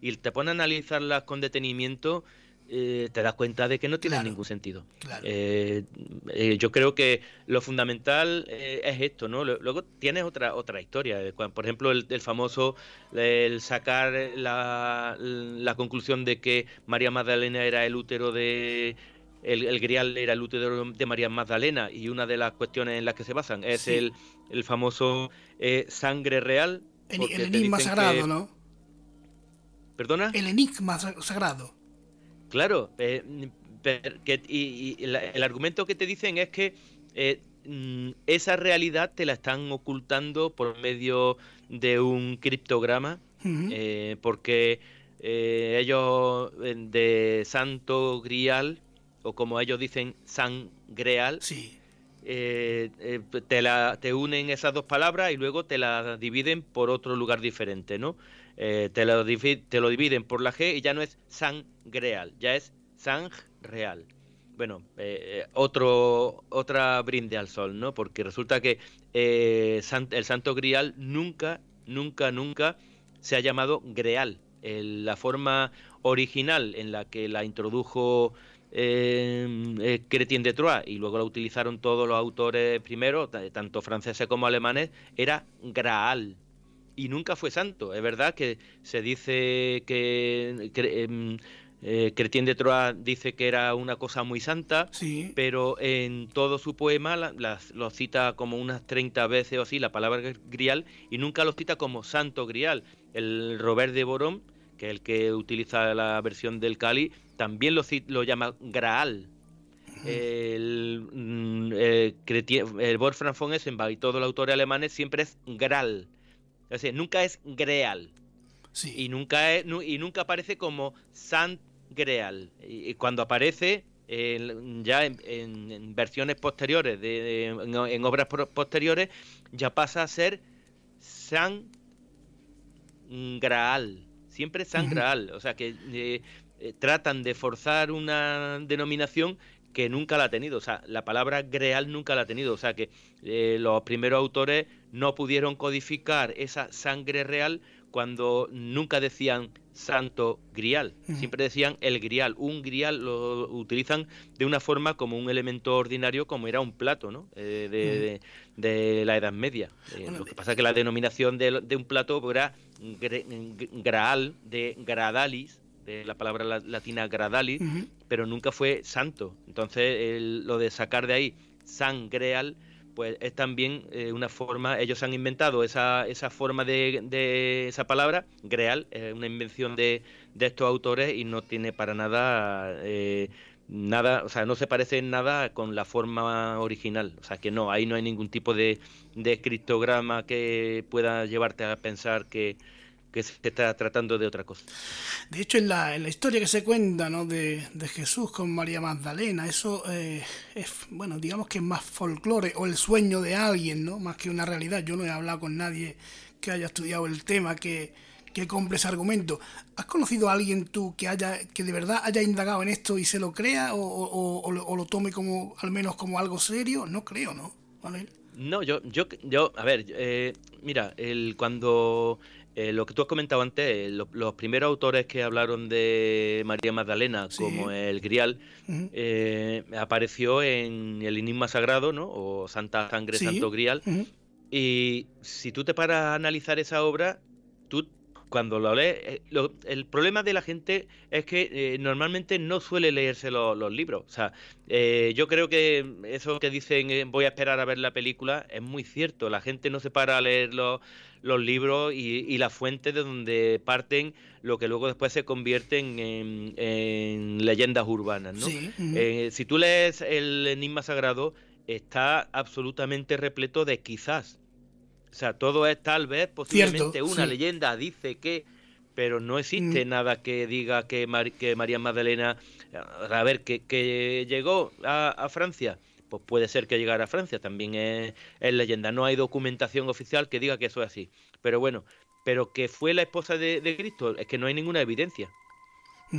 y te pones a analizarlas con detenimiento, eh, te das cuenta de que no tiene ningún sentido. yo creo que lo fundamental es esto, ¿no? Luego tienes otra otra historia. Por ejemplo, el, famoso el sacar la, la conclusión de que María Magdalena era el útero de el, grial era el útero de María Magdalena y una de las cuestiones en las que se basan es el, el, famoso eh, sangre real. El, enigma sagrado, ¿no? ¿Perdona? El enigma sagrado. Claro, eh, y, el argumento que te dicen es que eh, mm, esa realidad te la están ocultando por medio de un criptograma, porque ellos de Santo Grial o como ellos dicen, sangreal, sí. Eh, eh, te, la, te unen esas dos palabras y luego te las dividen por otro lugar diferente, ¿no? Eh, te, lo, te lo dividen por la G y ya no es sangreal, ya es sang real. Bueno, otro, otra brinde al sol, ¿no? Porque resulta que el Santo Grial nunca, nunca, nunca se ha llamado Greal. la forma original en la que la introdujo eh, eh de Troyes y luego la utilizaron todos los autores primero, tanto franceses como alemanes, era Graal y nunca fue santo. Es verdad que se dice que, em, eh, de Troyes dice que era una cosa muy santa, pero en todo su poema lo cita como unas 30 veces o así la palabra grial y nunca lo cita como santo grial. El Robert de Boron, que es el que utiliza la versión del Cali, también lo, lo llama Graal. El, mm, el, el Wolfram von Essenbach y todos los autores alemanes siempre es Graal. O sea, nunca es Greal. Y, nunca y nunca aparece como Sant Greal. Y, cuando aparece, ya en, versiones posteriores, de, en, obras posteriores, ya pasa a ser San Graal. Siempre San Graal. O sea que eh, eh, tratan de forzar una denominación que nunca la ha tenido. O sea, la palabra greal nunca la ha tenido. O sea que eh, los primeros autores no pudieron codificar esa sangre real cuando nunca decían santo grial, siempre decían el grial. Un grial lo utilizan de una forma como un elemento ordinario, como era un plato ¿no? Eh, de, la Edad Media. Eh, lo que pasa es que la denominación de, un plato era graal, de gradalis, de la palabra latina gradalis, pero nunca fue santo. Entonces, lo de sacar de ahí sangreal pues es también eh, una forma, ellos han inventado esa, esa forma de, esa palabra, greal, es una invención de, de, estos autores y no tiene para nada, eh, nada, o sea, no se parece en nada con la forma original, o sea que no, ahí no hay ningún tipo de, de criptograma que pueda llevarte a pensar que, que se está tratando de otra cosa. De hecho, en la, en la historia que se cuenta ¿no? de, de Jesús con María Magdalena, eso eh, es, bueno, digamos que es más folclore o el sueño de alguien, ¿no? Más que una realidad. Yo no he hablado con nadie que haya estudiado el tema, que, que compre ese argumento. ¿Has conocido a alguien tú que haya que de verdad haya indagado en esto y se lo crea o, o, lo tome como al menos como algo serio? No creo, ¿no? No, yo, yo, yo, a ver, eh, mira, el, cuando eh, lo que tú has comentado antes, eh, los primeros autores que hablaron de María Magdalena como el Grial, eh, apareció en el Enigma Sagrado, ¿no? O Santa Sangre, Santo Grial. Y si tú te paras a analizar esa obra, tú cuando lo lees, el problema de la gente es que normalmente no suele leerse los libros. O sea, yo creo que eso que dicen voy a esperar a ver la película es muy cierto. La gente no se para a leer los los libros y, la fuente de donde parten lo que luego después se convierten en, leyendas urbanas. ¿no? Eh, si tú lees el Enigma Sagrado, está absolutamente repleto de quizás. O sea, todo es tal vez posiblemente una leyenda, dice que, pero no existe mm. nada que diga que, que María Magdalena, a ver, que, que llegó a, a Francia pues puede ser que llegara a Francia, también es, leyenda. No hay documentación oficial que diga que eso es así. Pero bueno, pero que fue la esposa de, Cristo, es que no hay ninguna evidencia. O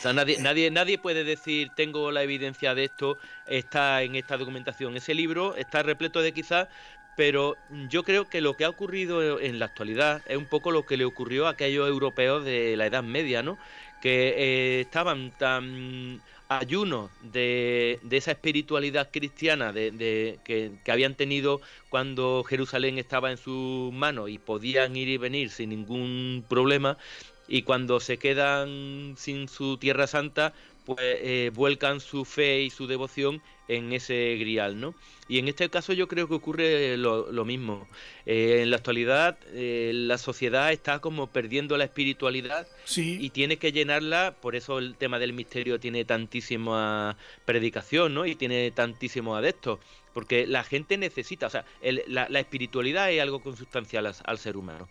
sea, nadie, nadie, nadie puede decir tengo la evidencia de esto, está en esta documentación. Ese libro está repleto de quizás, pero yo creo que lo que ha ocurrido en la actualidad es un poco lo que le ocurrió a aquellos europeos de la Edad Media, ¿no? Que eh, estaban tan ayuno de, de esa espiritualidad cristiana de, que, habían tenido cuando Jerusalén estaba en sus manos y podían ir y venir sin ningún problema, y cuando se quedan sin su tierra santa, pues eh, vuelcan su fe y su devoción en ese grial, ¿no? Y en este caso yo creo que ocurre lo, mismo. Eh, en la actualidad eh, la sociedad está como perdiendo la espiritualidad y tiene que llenarla, por eso el tema del misterio tiene tantísima predicación, ¿no? Y tiene tantísimos adeptos, porque la gente necesita, o sea, la, espiritualidad es algo consustancial al, ser humano.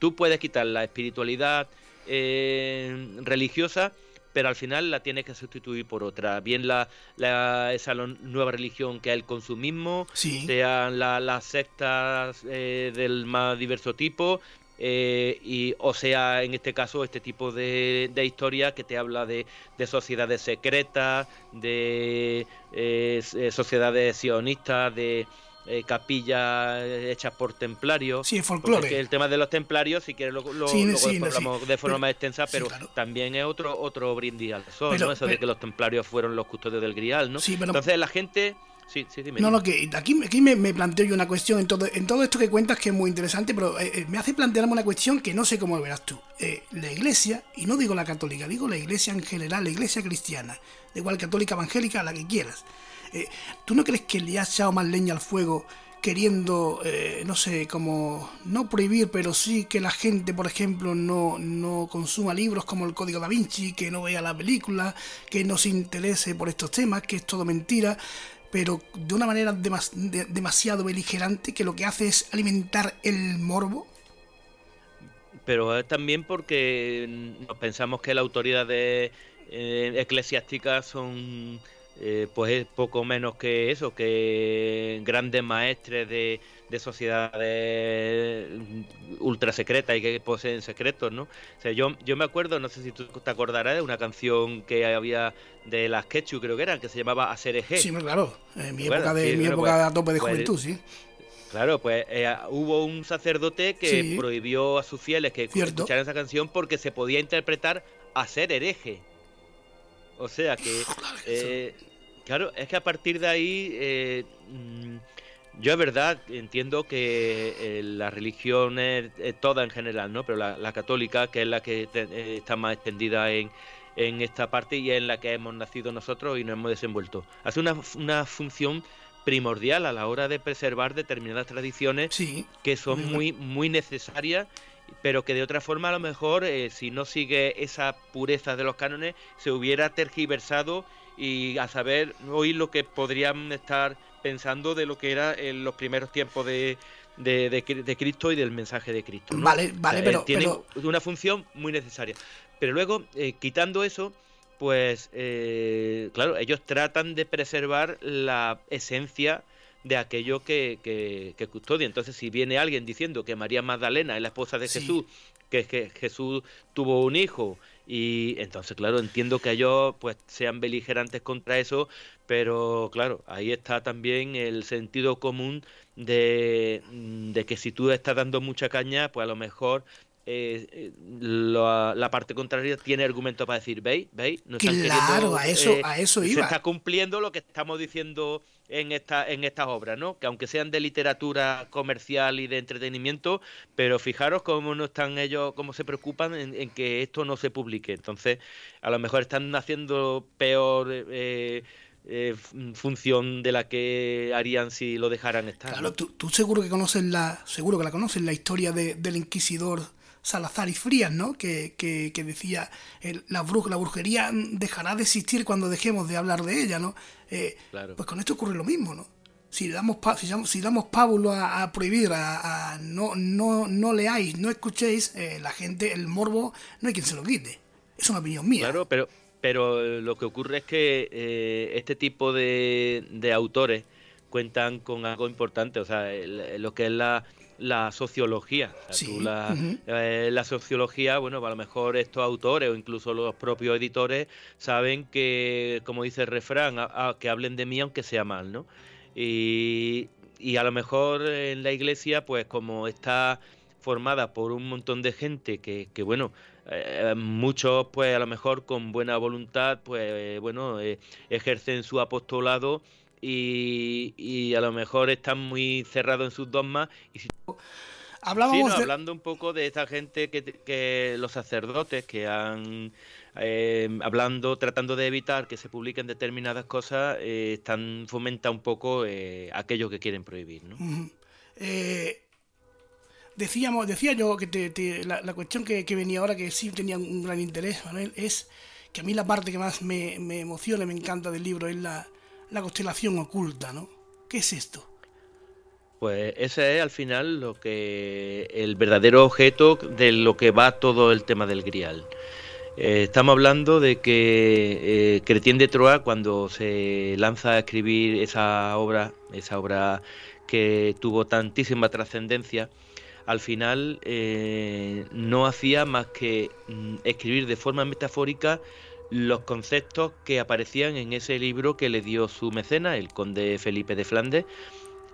Tú puedes quitar la espiritualidad religiosa pero al final la tienes que sustituir por otra. Bien la, esa nueva religión que es el consumismo, sean las sectas eh, del más diverso tipo, eh, y, o sea, en este caso, este tipo de, de historia que te habla de, sociedades secretas, de eh, sociedades sionistas, de eh, capillas hechas por templarios. Sí, folclore. el tema de los templarios, si quieres, lo, hablamos de forma más extensa, pero también es otro otro brindis al sol, ¿no? Eso de que los templarios fueron los custodios del grial, ¿no? Entonces la gente... Sí, sí, dime. No, no, que aquí, aquí me, planteo yo una cuestión en todo, en todo esto que cuentas que es muy interesante, pero eh, eh, me hace plantearme una cuestión que no sé cómo lo verás tú. la iglesia, y no digo la católica, digo la iglesia en general, la iglesia cristiana, da igual católica, evangélica, la que quieras. Eh, ¿Tú no crees que le ha echado más leña al fuego queriendo, eh, no sé, como no prohibir, pero sí que la gente, por ejemplo, no, no consuma libros como el Código da Vinci, que no vea la película, que no se interese por estos temas, que es todo mentira? pero de una manera demasiado beligerante que lo que hace es alimentar el morbo. Pero es también porque pensamos que las autoridades eh, eclesiásticas son eh, pues es poco menos que eso, que grandes maestres de, de sociedades ultra secretas y que poseen secretos, ¿no? O sea, yo, yo me acuerdo, no sé si tú te acordarás de una canción que había de las Quechu, creo que era, que se llamaba Asereje. Sí, claro, en mi época, de, mi época pues, de tope de pues, juventud, sí. Claro, pues eh, hubo un sacerdote que prohibió a sus fieles que escucharan esa canción porque se podía interpretar a ser hereje. O sea que, eh, claro, es que a partir de ahí, eh, mm, yo es verdad entiendo que la religión es, toda en general, ¿no? Pero la, católica, que es la que está más extendida en, en esta parte y en la que hemos nacido nosotros y nos hemos desenvuelto, hace una, una función primordial a la hora de preservar determinadas tradiciones que son muy, muy necesarias pero que de otra forma a lo mejor eh, si no sigue esa pureza de los cánones se hubiera tergiversado y a saber hoy lo que podrían estar pensando de lo que era en los primeros tiempos de, de, Cristo y del mensaje de Cristo. Vale, vale, pero tiene una función muy necesaria. Pero luego, eh, quitando eso, pues eh, claro, ellos tratan de preservar la esencia de aquello que, que, custodia. Entonces, si viene alguien diciendo que María Magdalena es la esposa de Jesús, que, que Jesús tuvo un hijo, y entonces, claro, entiendo que ellos pues sean beligerantes contra eso, pero claro, ahí está también el sentido común de, de que si tú estás dando mucha caña, pues a lo mejor eh, eh la, parte contraria tiene argumento para decir, ¿veis? ¿Veis? No claro, a eso, eh, a eso iba. Se está cumpliendo lo que estamos diciendo en, esta, en estas obras, ¿no? Que aunque sean de literatura comercial y de entretenimiento, pero fijaros cómo no están ellos, cómo se preocupan en, que esto no se publique. Entonces, a lo mejor están haciendo peor... Eh, función de la que harían si lo dejaran estar. Claro, tú, seguro que conoces la, seguro que la conoces la historia del inquisidor Salazar y Frías, ¿no? Que, que, decía, la, la brujería dejará de existir cuando dejemos de hablar de ella, ¿no? Eh, pues con esto ocurre lo mismo, ¿no? Si damos, si, si damos pábulo a, prohibir, a, no, no, no leáis, no escuchéis, eh, la gente, el morbo, no hay quien se lo quite. Es una opinión mía. Claro, pero, pero lo que ocurre es que eh, este tipo de, de autores cuentan con algo importante, o sea, lo que es la la sociología. Eh, la, sociología, bueno, a lo mejor estos autores o incluso los propios editores saben que, como dice el refrán, que hablen de mí aunque sea mal, ¿no? Y, y a lo mejor en la iglesia, pues como está formada por un montón de gente que, que bueno, eh, muchos pues a lo mejor con buena voluntad, pues bueno, eh, ejercen su apostolado y, a lo mejor están muy cerrados en sus dogmas. Y si... hablando un poco de esta gente que, los sacerdotes que han eh, hablando, tratando de evitar que se publiquen determinadas cosas, eh, están fomenta un poco eh, aquello que quieren prohibir, ¿no? decíamos, decía yo que la, cuestión que, venía ahora, que sí tenía un gran interés, Manuel, es que a mí la parte que más me, me emociona y me encanta del libro es la, la constelación oculta, ¿no? ¿Qué es esto? Pues ese es al final lo que el verdadero objeto de lo que va todo el tema del grial. Eh, estamos hablando de que eh, Cretien de Troyes cuando se lanza a escribir esa obra, esa obra que tuvo tantísima trascendencia, al final eh, no hacía más que mm, escribir de forma metafórica los conceptos que aparecían en ese libro que le dio su mecena, el conde Felipe de Flandes,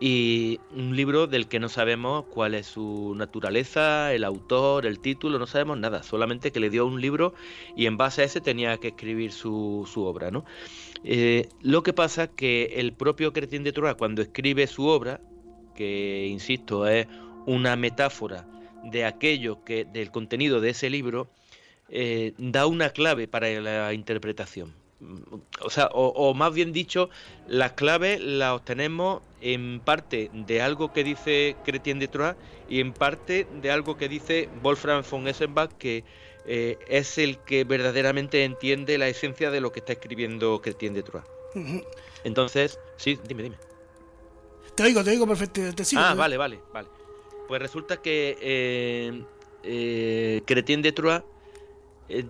y un libro del que no sabemos cuál es su naturaleza, el autor, el título, no sabemos nada, solamente que le dio un libro y en base a ese tenía que escribir su, obra. ¿no? Eh, lo que pasa es que el propio Cretín de Troyes, cuando escribe su obra, que insisto es una metáfora de aquello que del contenido de ese libro, eh, da una clave para la interpretación. O sea, o, más bien dicho, las claves las obtenemos en parte de algo que dice Cretien de Troyes y en parte de algo que dice Wolfram von Essenbach, que eh, es el que verdaderamente entiende la esencia de lo que está escribiendo Cretien de Troyes. Entonces, sí, dime, dime. Te oigo, te oigo perfecto. ah, vale, vale, vale. Pues resulta que eh, Cretien de Troyes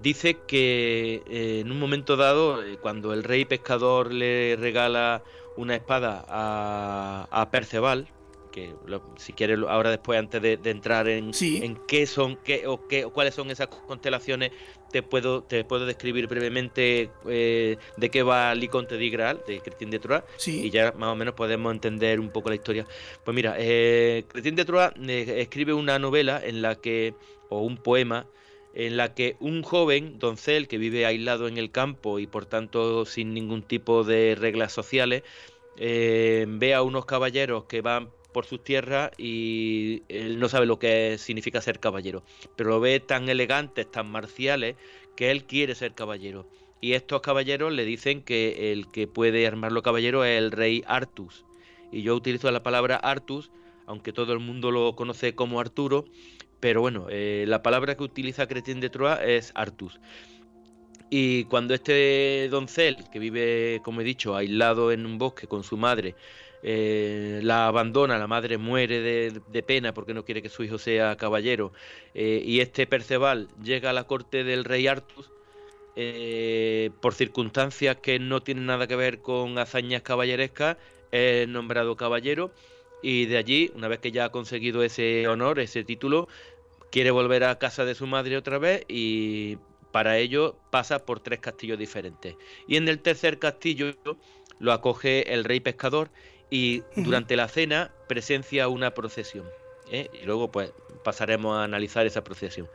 dice que en un momento dado, cuando el rey pescador le regala una espada a, a Perceval, que si quieres ahora después antes de, entrar en, en, qué son qué o qué cuáles son esas constelaciones te puedo te puedo describir brevemente eh, de qué va Liconte de Graal de Cristín de Troyes y ya más o menos podemos entender un poco la historia. Pues mira eh, Cristín de Troyes eh, escribe una novela en la que o un poema en la que un joven doncel que vive aislado en el campo y por tanto sin ningún tipo de reglas sociales ve a unos caballeros que van por sus tierras y él no sabe lo que significa ser caballero, pero lo ve tan elegantes, tan marciales, que él quiere ser caballero. Y estos caballeros le dicen que el que puede armarlo caballero es el rey Artus. Y yo utilizo la palabra Artus, aunque todo el mundo lo conoce como Arturo, pero bueno, eh, la palabra que utiliza Cretien de Troyes es Artus. Y cuando este doncel, que vive, como he dicho, aislado en un bosque con su madre, eh, la abandona, la madre muere de, pena porque no quiere que su hijo sea caballero, eh, y este Perceval llega a la corte del rey Artus por circunstancias que no tienen nada que ver con hazañas caballerescas, es nombrado caballero, y de allí, una vez que ya ha conseguido ese honor, ese título, quiere volver a casa de su madre otra vez y para ello pasa por tres castillos diferentes. Y en el tercer castillo lo acoge el rey pescador y durante la cena presencia una procesión. ¿eh? Y luego pues pasaremos a analizar esa procesión.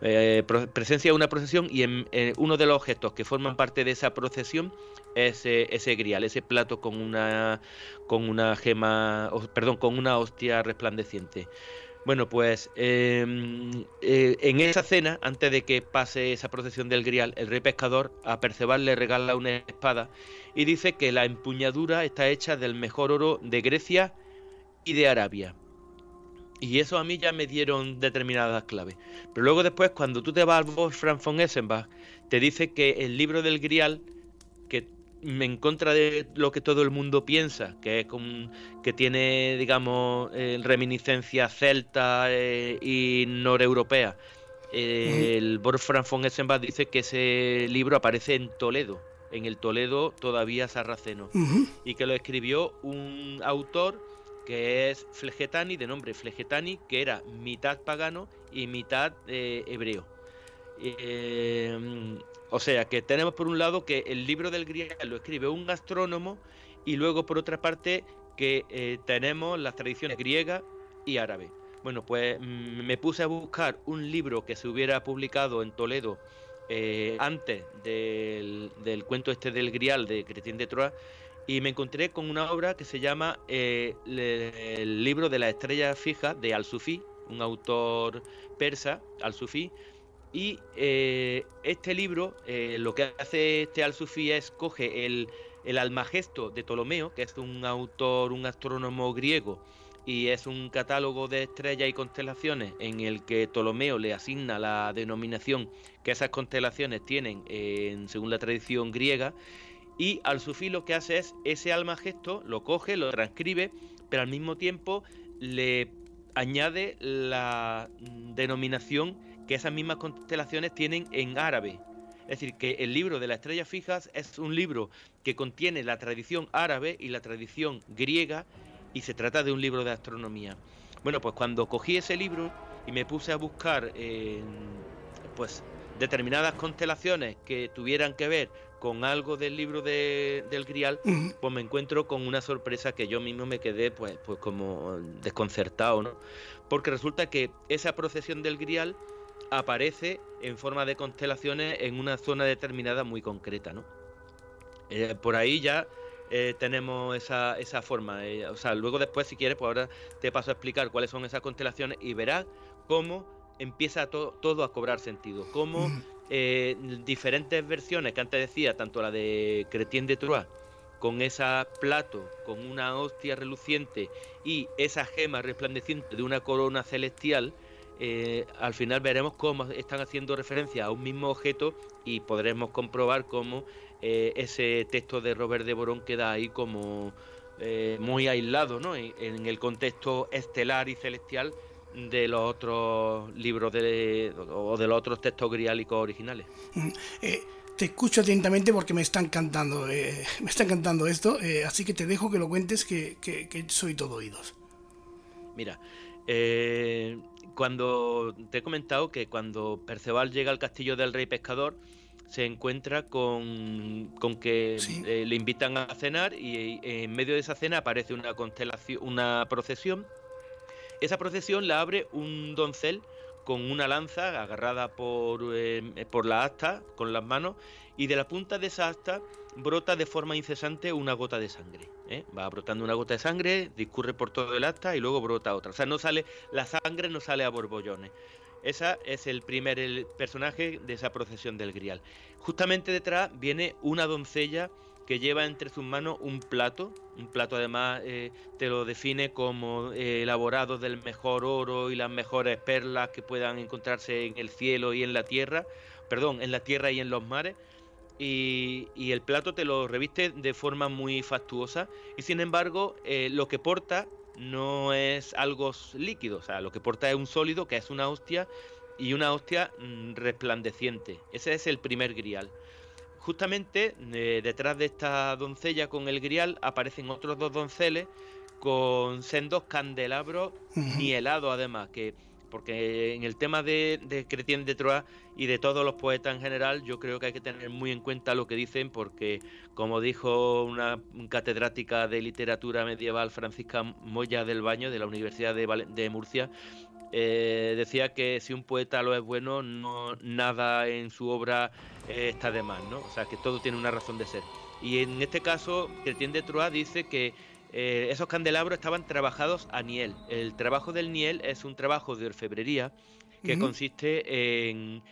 Eh, presencia una procesión y en, uno de los objetos que forman parte de esa procesión es ese grial, ese plato con una con una gema, perdón, con una hostia resplandeciente. Bueno, pues em, eh, en esa cena, antes de que pase esa procesión del grial, el rey pescador a Perceval le regala una espada y dice que la empuñadura está hecha del mejor oro de Grecia y de Arabia. Y eso a mí ya me dieron determinadas claves. Pero luego después, cuando tú te vas al Wolfram von Essenbach, te dice que el libro del Grial, que en contra de lo que todo el mundo piensa, que es que tiene, digamos, eh, reminiscencia celta eh, y noreuropea, el Wolfram von Essenbach dice que ese libro aparece en Toledo, en el Toledo todavía sarraceno, y que lo escribió un autor que es Flegetani, de nombre Flegetani, que era mitad pagano y mitad eh, hebreo. Eh, o sea que tenemos por un lado que el libro del grial lo escribe un astrónomo y luego por otra parte que eh, tenemos las tradiciones griega y árabe. Bueno, pues mm, me puse a buscar un libro que se hubiera publicado en Toledo eh, antes del, cuento este del Grial de Cristín de Troyes y me encontré con una obra que se llama eh, El libro de la estrella fija de Al-Sufi, un autor persa, Al-Sufi. Y eh, este libro, lo que hace este Al-Sufi es coge el, el Almagesto de Ptolomeo, que es un autor, un astrónomo griego, y es un catálogo de estrellas y constelaciones en el que Ptolomeo le asigna la denominación que esas constelaciones tienen en, según la tradición griega y al sufí lo que hace es ese alma gesto lo coge, lo transcribe, pero al mismo tiempo le añade la denominación que esas mismas constelaciones tienen en árabe. Es decir, que el libro de las estrellas fijas es un libro que contiene la tradición árabe y la tradición griega y se trata de un libro de astronomía. Bueno, pues cuando cogí ese libro y me puse a buscar pues determinadas constelaciones que tuvieran que ver con algo del libro de, del Grial, pues me encuentro con una sorpresa que yo mismo me quedé pues, pues como desconcertado, ¿no? Porque resulta que esa procesión del Grial aparece en forma de constelaciones en una zona determinada muy concreta, ¿no? Eh, por ahí ya eh, tenemos esa, esa forma. Eh, o sea, luego después, si quieres, pues ahora te paso a explicar cuáles son esas constelaciones y verás cómo empieza todo a cobrar sentido. Cómo diferentes versiones que antes decía, tanto la de Cretien de Troyes, con esa plato, con una hostia reluciente y esa gema resplandeciente de una corona celestial, al final veremos cómo están haciendo referencia a un mismo objeto y podremos comprobar cómo eh, ese texto de Robert de Borón queda ahí como eh, muy aislado, ¿no? En, el contexto estelar y celestial de los otros libros de, o de los otros textos griálicos originales. Mm, eh, te escucho atentamente porque me está encantando, eh, me está encantando esto, eh, así que te dejo que lo cuentes que, soy todo oídos. Mira, cuando te he comentado que cuando Perceval llega al castillo del rey pescador, se encuentra con, que le invitan a cenar y en medio de esa cena aparece una constelación, una procesión. Esa procesión la abre un doncel con una lanza agarrada por, eh, por la asta con las manos y de la punta de esa asta brota de forma incesante una gota de sangre. ¿eh? Va brotando una gota de sangre, discurre por todo el asta y luego brota otra. O sea, no sale, la sangre no sale a borbollones. Esa es el primer personaje de esa procesión del Grial. Justamente detrás viene una doncella que lleva entre sus manos un plato, un plato además eh, te lo define como eh, elaborado del mejor oro y las mejores perlas que puedan encontrarse en el cielo y en la tierra, perdón, en la tierra y en los mares. Y, el plato te lo reviste de forma muy fastuosa y sin embargo eh, lo que porta no es algo líquido, o sea, lo que porta es un sólido que es una hostia y una hostia mm, resplandeciente. Ese es el primer grial. Justamente eh, detrás de esta doncella con el grial aparecen otros dos donceles con sendos candelabros ni helado además, que porque en el tema de, de Cretien de Troyes y de todos los poetas en general, yo creo que hay que tener muy en cuenta lo que dicen, porque como dijo una catedrática de literatura medieval, Francisca Moya del Baño, de la Universidad de Murcia, eh, decía que si un poeta lo es bueno, no nada en su obra eh, está de más, ¿no? O sea, que todo tiene una razón de ser. Y en este caso, Cretien de Troyes dice que eh, esos candelabros estaban trabajados a niel. El trabajo del niel es un trabajo de orfebrería que consiste en,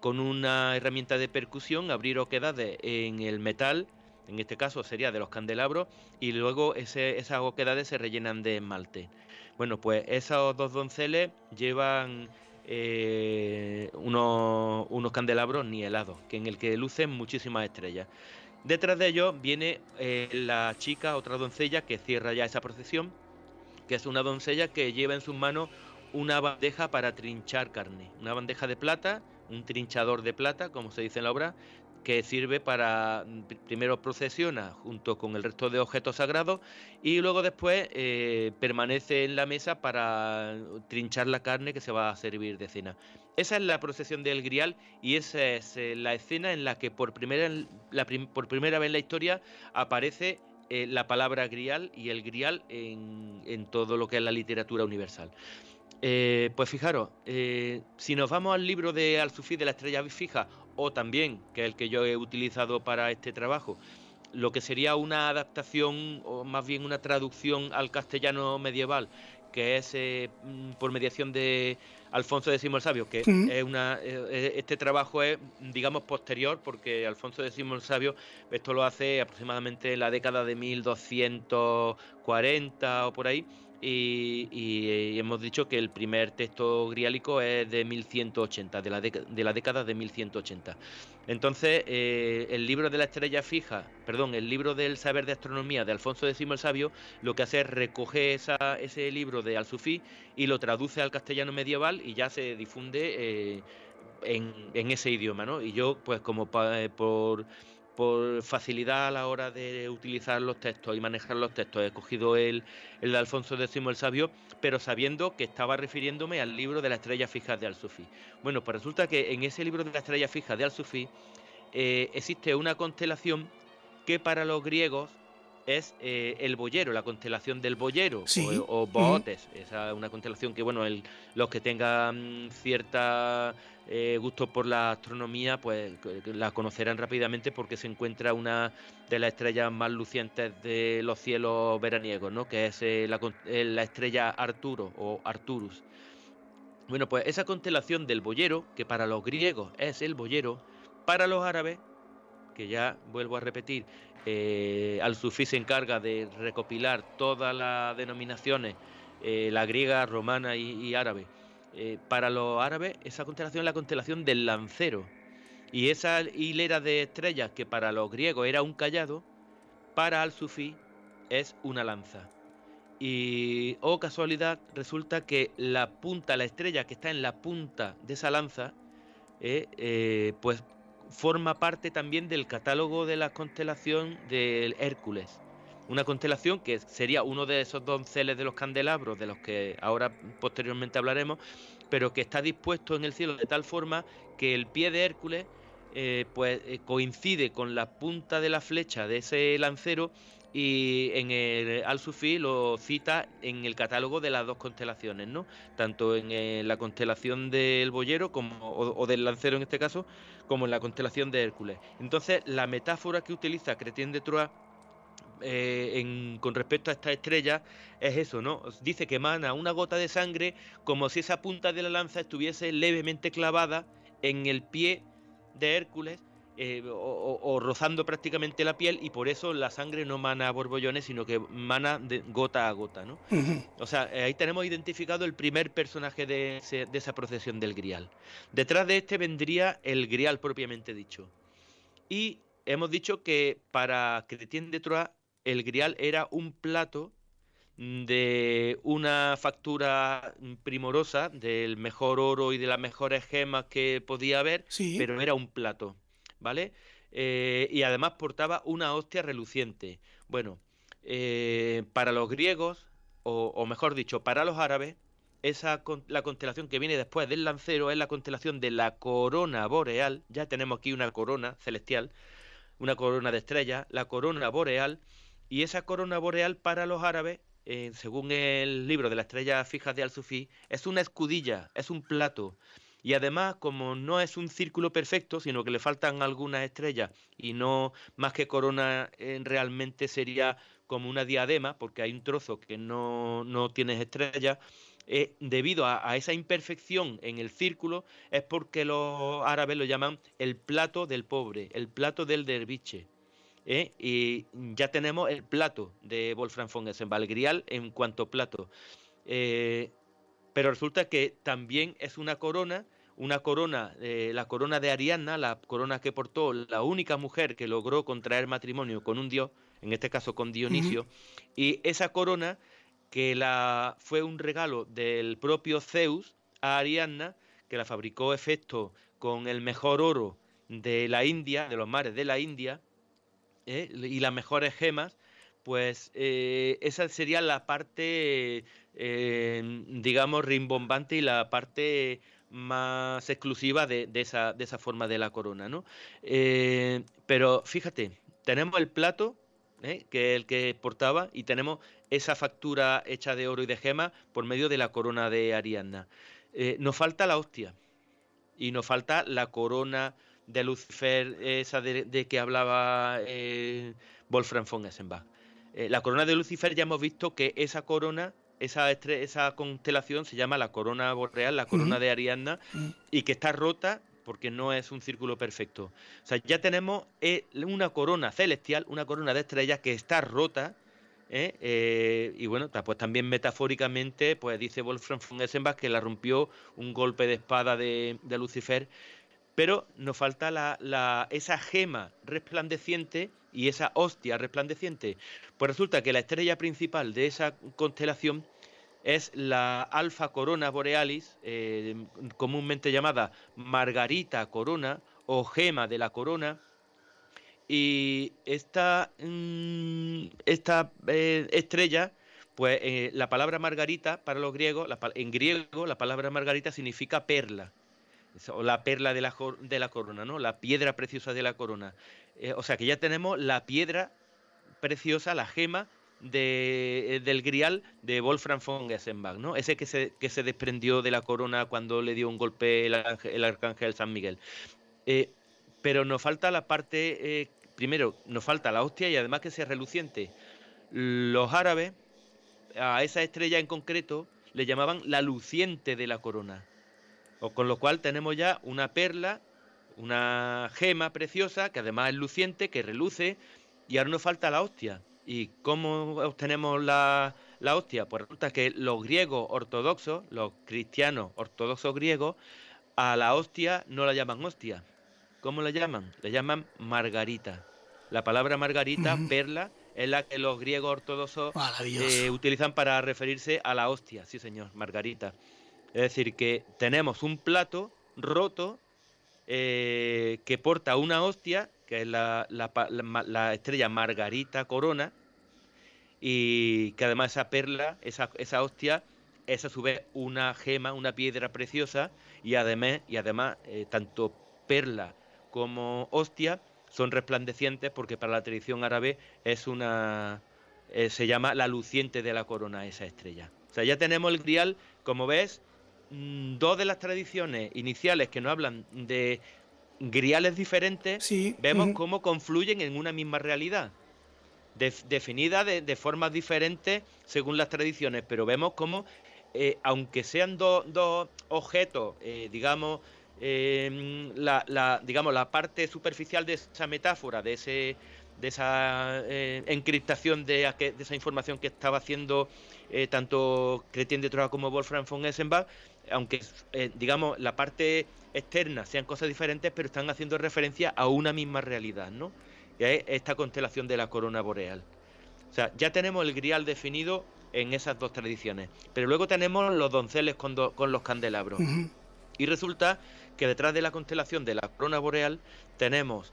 con una herramienta de percusión, abrir oquedades en el metal, en este caso sería de los candelabros, y luego esas oquedades se rellenan de esmalte. Bueno, pues esos dos donceles llevan eh, unos, candelabros nielados, que en el que lucen muchísimas estrellas. Detrás de ellos viene eh, la chica, otra doncella, que cierra ya esa procesión, que es una doncella que lleva en sus manos una bandeja para trinchar carne, una bandeja de plata, un trinchador de plata, como se dice en la obra, que sirve para primero procesiona junto con el resto de objetos sagrados y luego después eh, permanece en la mesa para trinchar la carne que se va a servir de cena. Esa es la procesión del grial y esa es eh, la escena en la que por primera, por primera vez en la historia aparece eh, la palabra grial y el grial en, todo lo que es la literatura universal. Pues fijaros, si nos vamos al libro de Al-Sufi de la estrella fija, o también, que es el que yo he utilizado para este trabajo, lo que sería una adaptación o más bien una traducción al castellano medieval, que es eh, mm, por mediación de Alfonso X el Sabio, que es una este trabajo es digamos posterior porque Alfonso X el Sabio esto lo hace aproximadamente en la década de 1240 o por ahí y, hemos dicho que el primer texto griálico es de 1180, de la, de la década de 1180. Entonces, eh, el libro de la estrella fija, perdón, el libro del saber de astronomía de Alfonso X el Sabio, lo que hace es recoger ese libro de Al-Sufí y lo traduce al castellano medieval y ya se difunde eh, en, en, ese idioma, ¿no? Y yo, pues como eh, por por facilidad a la hora de utilizar los textos y manejar los textos. He cogido el, el de Alfonso X el Sabio, pero sabiendo que estaba refiriéndome al libro de la estrella fija de Al-Sufi. Bueno, pues resulta que en ese libro de la estrella fija de Al-Sufi eh, existe una constelación que para los griegos es eh, el boyero, la constelación del boyero o, Bootes. Esa es una constelación que, bueno, los que tengan cierta eh, gusto por la astronomía, pues la conocerán rápidamente porque se encuentra una de las estrellas más lucientes de los cielos veraniegos, ¿no? Que es eh, la, estrella Arturo o Arturus. Bueno, pues esa constelación del boyero, que para los griegos es el boyero, para los árabes que ya vuelvo a repetir, eh, Al-Sufi se encarga de recopilar todas las denominaciones, eh, la griega, romana y, árabe. Eh, para los árabes, esa constelación es la constelación del lancero. Y esa hilera de estrellas que para los griegos era un callado, para Al-Sufi es una lanza. Y, oh casualidad, resulta que la punta, la estrella que está en la punta de esa lanza, eh, eh, pues forma parte también del catálogo de la constelación del Hércules. Una constelación que sería uno de esos donceles de los candelabros, de los que ahora posteriormente hablaremos, pero que está dispuesto en el cielo de tal forma que el pie de Hércules eh, pues coincide con la punta de la flecha de ese lancero y en el Al-Sufi lo cita en el catálogo de las dos constelaciones, ¿no? Tanto en eh, la constelación del Boyero como, o, del Lancero en este caso, como en la constelación de Hércules. Entonces, la metáfora que utiliza Cretien de Troyes eh, con respecto a esta estrella es eso, ¿no? Dice que emana una gota de sangre como si esa punta de la lanza estuviese levemente clavada en el pie de Hércules eh, o, rozando prácticamente la piel y por eso la sangre no mana a borbollones, sino que mana de gota a gota, ¿no? O sea, eh, ahí tenemos identificado el primer personaje de, esa procesión del Grial. Detrás de este vendría el Grial propiamente dicho. Y hemos dicho que para Cretien de Troyes el Grial era un plato de una factura primorosa, del mejor oro y de las mejores gemas que podía haber, pero era un plato. ¿vale? Eh, y además portaba una hostia reluciente. Bueno, eh, para los griegos, o, mejor dicho, para los árabes, esa la constelación que viene después del lancero es la constelación de la corona boreal. Ya tenemos aquí una corona celestial, una corona de estrellas, la corona boreal. Y esa corona boreal para los árabes, eh, según el libro de las estrellas fijas de Al-Sufi, es una escudilla, es un plato. Y además, como no es un círculo perfecto, sino que le faltan algunas estrellas y no más que corona eh, realmente sería como una diadema, porque hay un trozo que no, no tiene estrellas, eh, debido a, esa imperfección en el círculo, es porque los árabes lo llaman el plato del pobre, el plato del derviche. ¿Eh? Y ya tenemos el plato de Wolfram von Essenbach, grial en cuanto plato. Pero resulta que también es una corona, una corona, eh, la corona de Ariadna, la corona que portó la única mujer que logró contraer matrimonio con un dios, en este caso con Dionisio, y esa corona que la, fue un regalo del propio Zeus a Ariadna, que la fabricó efecto con el mejor oro de la India, de los mares de la India, ¿eh? y las mejores gemas, pues eh, esa sería la parte, eh, digamos, rimbombante y la parte más exclusiva de, esa, de esa, forma de la corona, ¿no? Pero fíjate, tenemos el plato, que es el que portaba, y tenemos esa factura hecha de oro y de gema por medio de la corona de Ariadna. nos falta la hostia y nos falta la corona de Lucifer, esa de, de que hablaba Wolfram von Essenbach. Eh, la corona de Lucifer ya hemos visto que esa corona, esa, esa constelación se llama la corona boreal, la corona de Ariadna, y que está rota porque no es un círculo perfecto. O sea, ya tenemos eh, una corona celestial, una corona de estrellas que está rota, ¿eh? y bueno, pues también metafóricamente, pues dice Wolfram von Essenbach que la rompió un golpe de espada de, de Lucifer pero nos falta la, esa gema resplandeciente y esa hostia resplandeciente. Pues resulta que la estrella principal de esa constelación es la Alfa Corona Borealis, eh, comúnmente llamada Margarita Corona o Gema de la Corona. Y esta, mm, esta eh, estrella, pues eh, la palabra Margarita para los griegos, en griego la palabra Margarita significa perla o la perla de la, de la corona, ¿no? La piedra preciosa de la corona. Eh, o sea que ya tenemos la piedra preciosa, la gema de, eh, del grial de Wolfram von Gessenbach, ¿no? Ese que se, que se desprendió de la corona cuando le dio un golpe el, arcángel San Miguel. Eh, pero nos falta la parte, primero, nos falta la hostia y además que sea reluciente. Los árabes, a esa estrella en concreto, le llamaban la luciente de la corona. O con lo cual tenemos ya una perla, una gema preciosa, que además es luciente, que reluce, y ahora nos falta la hostia. ¿Y cómo obtenemos la, hostia? Pues resulta que los griegos ortodoxos, los cristianos ortodoxos griegos, a la hostia no la llaman hostia. ¿Cómo la llaman? Le llaman margarita. La palabra margarita, perla, es la que los griegos ortodoxos eh, utilizan para referirse a la hostia, sí señor, Margarita. Es decir, que tenemos un plato roto eh, que porta una hostia, que es la, estrella Margarita Corona, y que además esa perla, esa, esa hostia, es a su vez una gema, una piedra preciosa, y además, y además eh, tanto perla como hostia son resplandecientes porque para la tradición árabe es una eh, se llama la luciente de la corona esa estrella. O sea, ya tenemos el grial, como ves, dos de las tradiciones iniciales que nos hablan de griales diferentes, vemos cómo confluyen en una misma realidad. definida de, formas diferentes según las tradiciones, pero vemos cómo, eh, aunque sean dos objetos, eh, digamos, Em, la, digamos, la parte superficial de esa metáfora, de, ese, de esa eh, encriptación de, de, esa información que estaba haciendo eh, tanto Chrétien de Troyes como Wolfram von Essenbach, aunque eh, digamos la parte externa sean cosas diferentes, pero están haciendo referencia a una misma realidad, ¿no? es esta constelación de la corona boreal. O sea, ya tenemos el grial definido en esas dos tradiciones, pero luego tenemos los donceles con, con los candelabros. Y resulta que detrás de la constelación de la corona boreal tenemos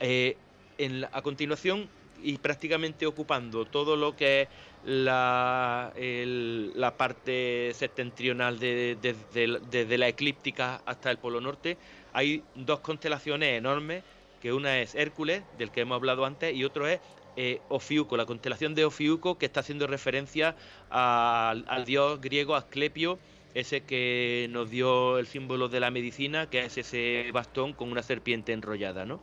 eh, en a continuación y prácticamente ocupando todo lo que es la, la parte septentrional desde de, la eclíptica hasta el Polo Norte, hay dos constelaciones enormes, que una es Hércules, del que hemos hablado antes, y otro es eh, Ofiuco, la constelación de Ofiuco, que está haciendo referencia al, al dios griego Asclepio, ese que nos dio el símbolo de la medicina, que es ese bastón con una serpiente enrollada, ¿no?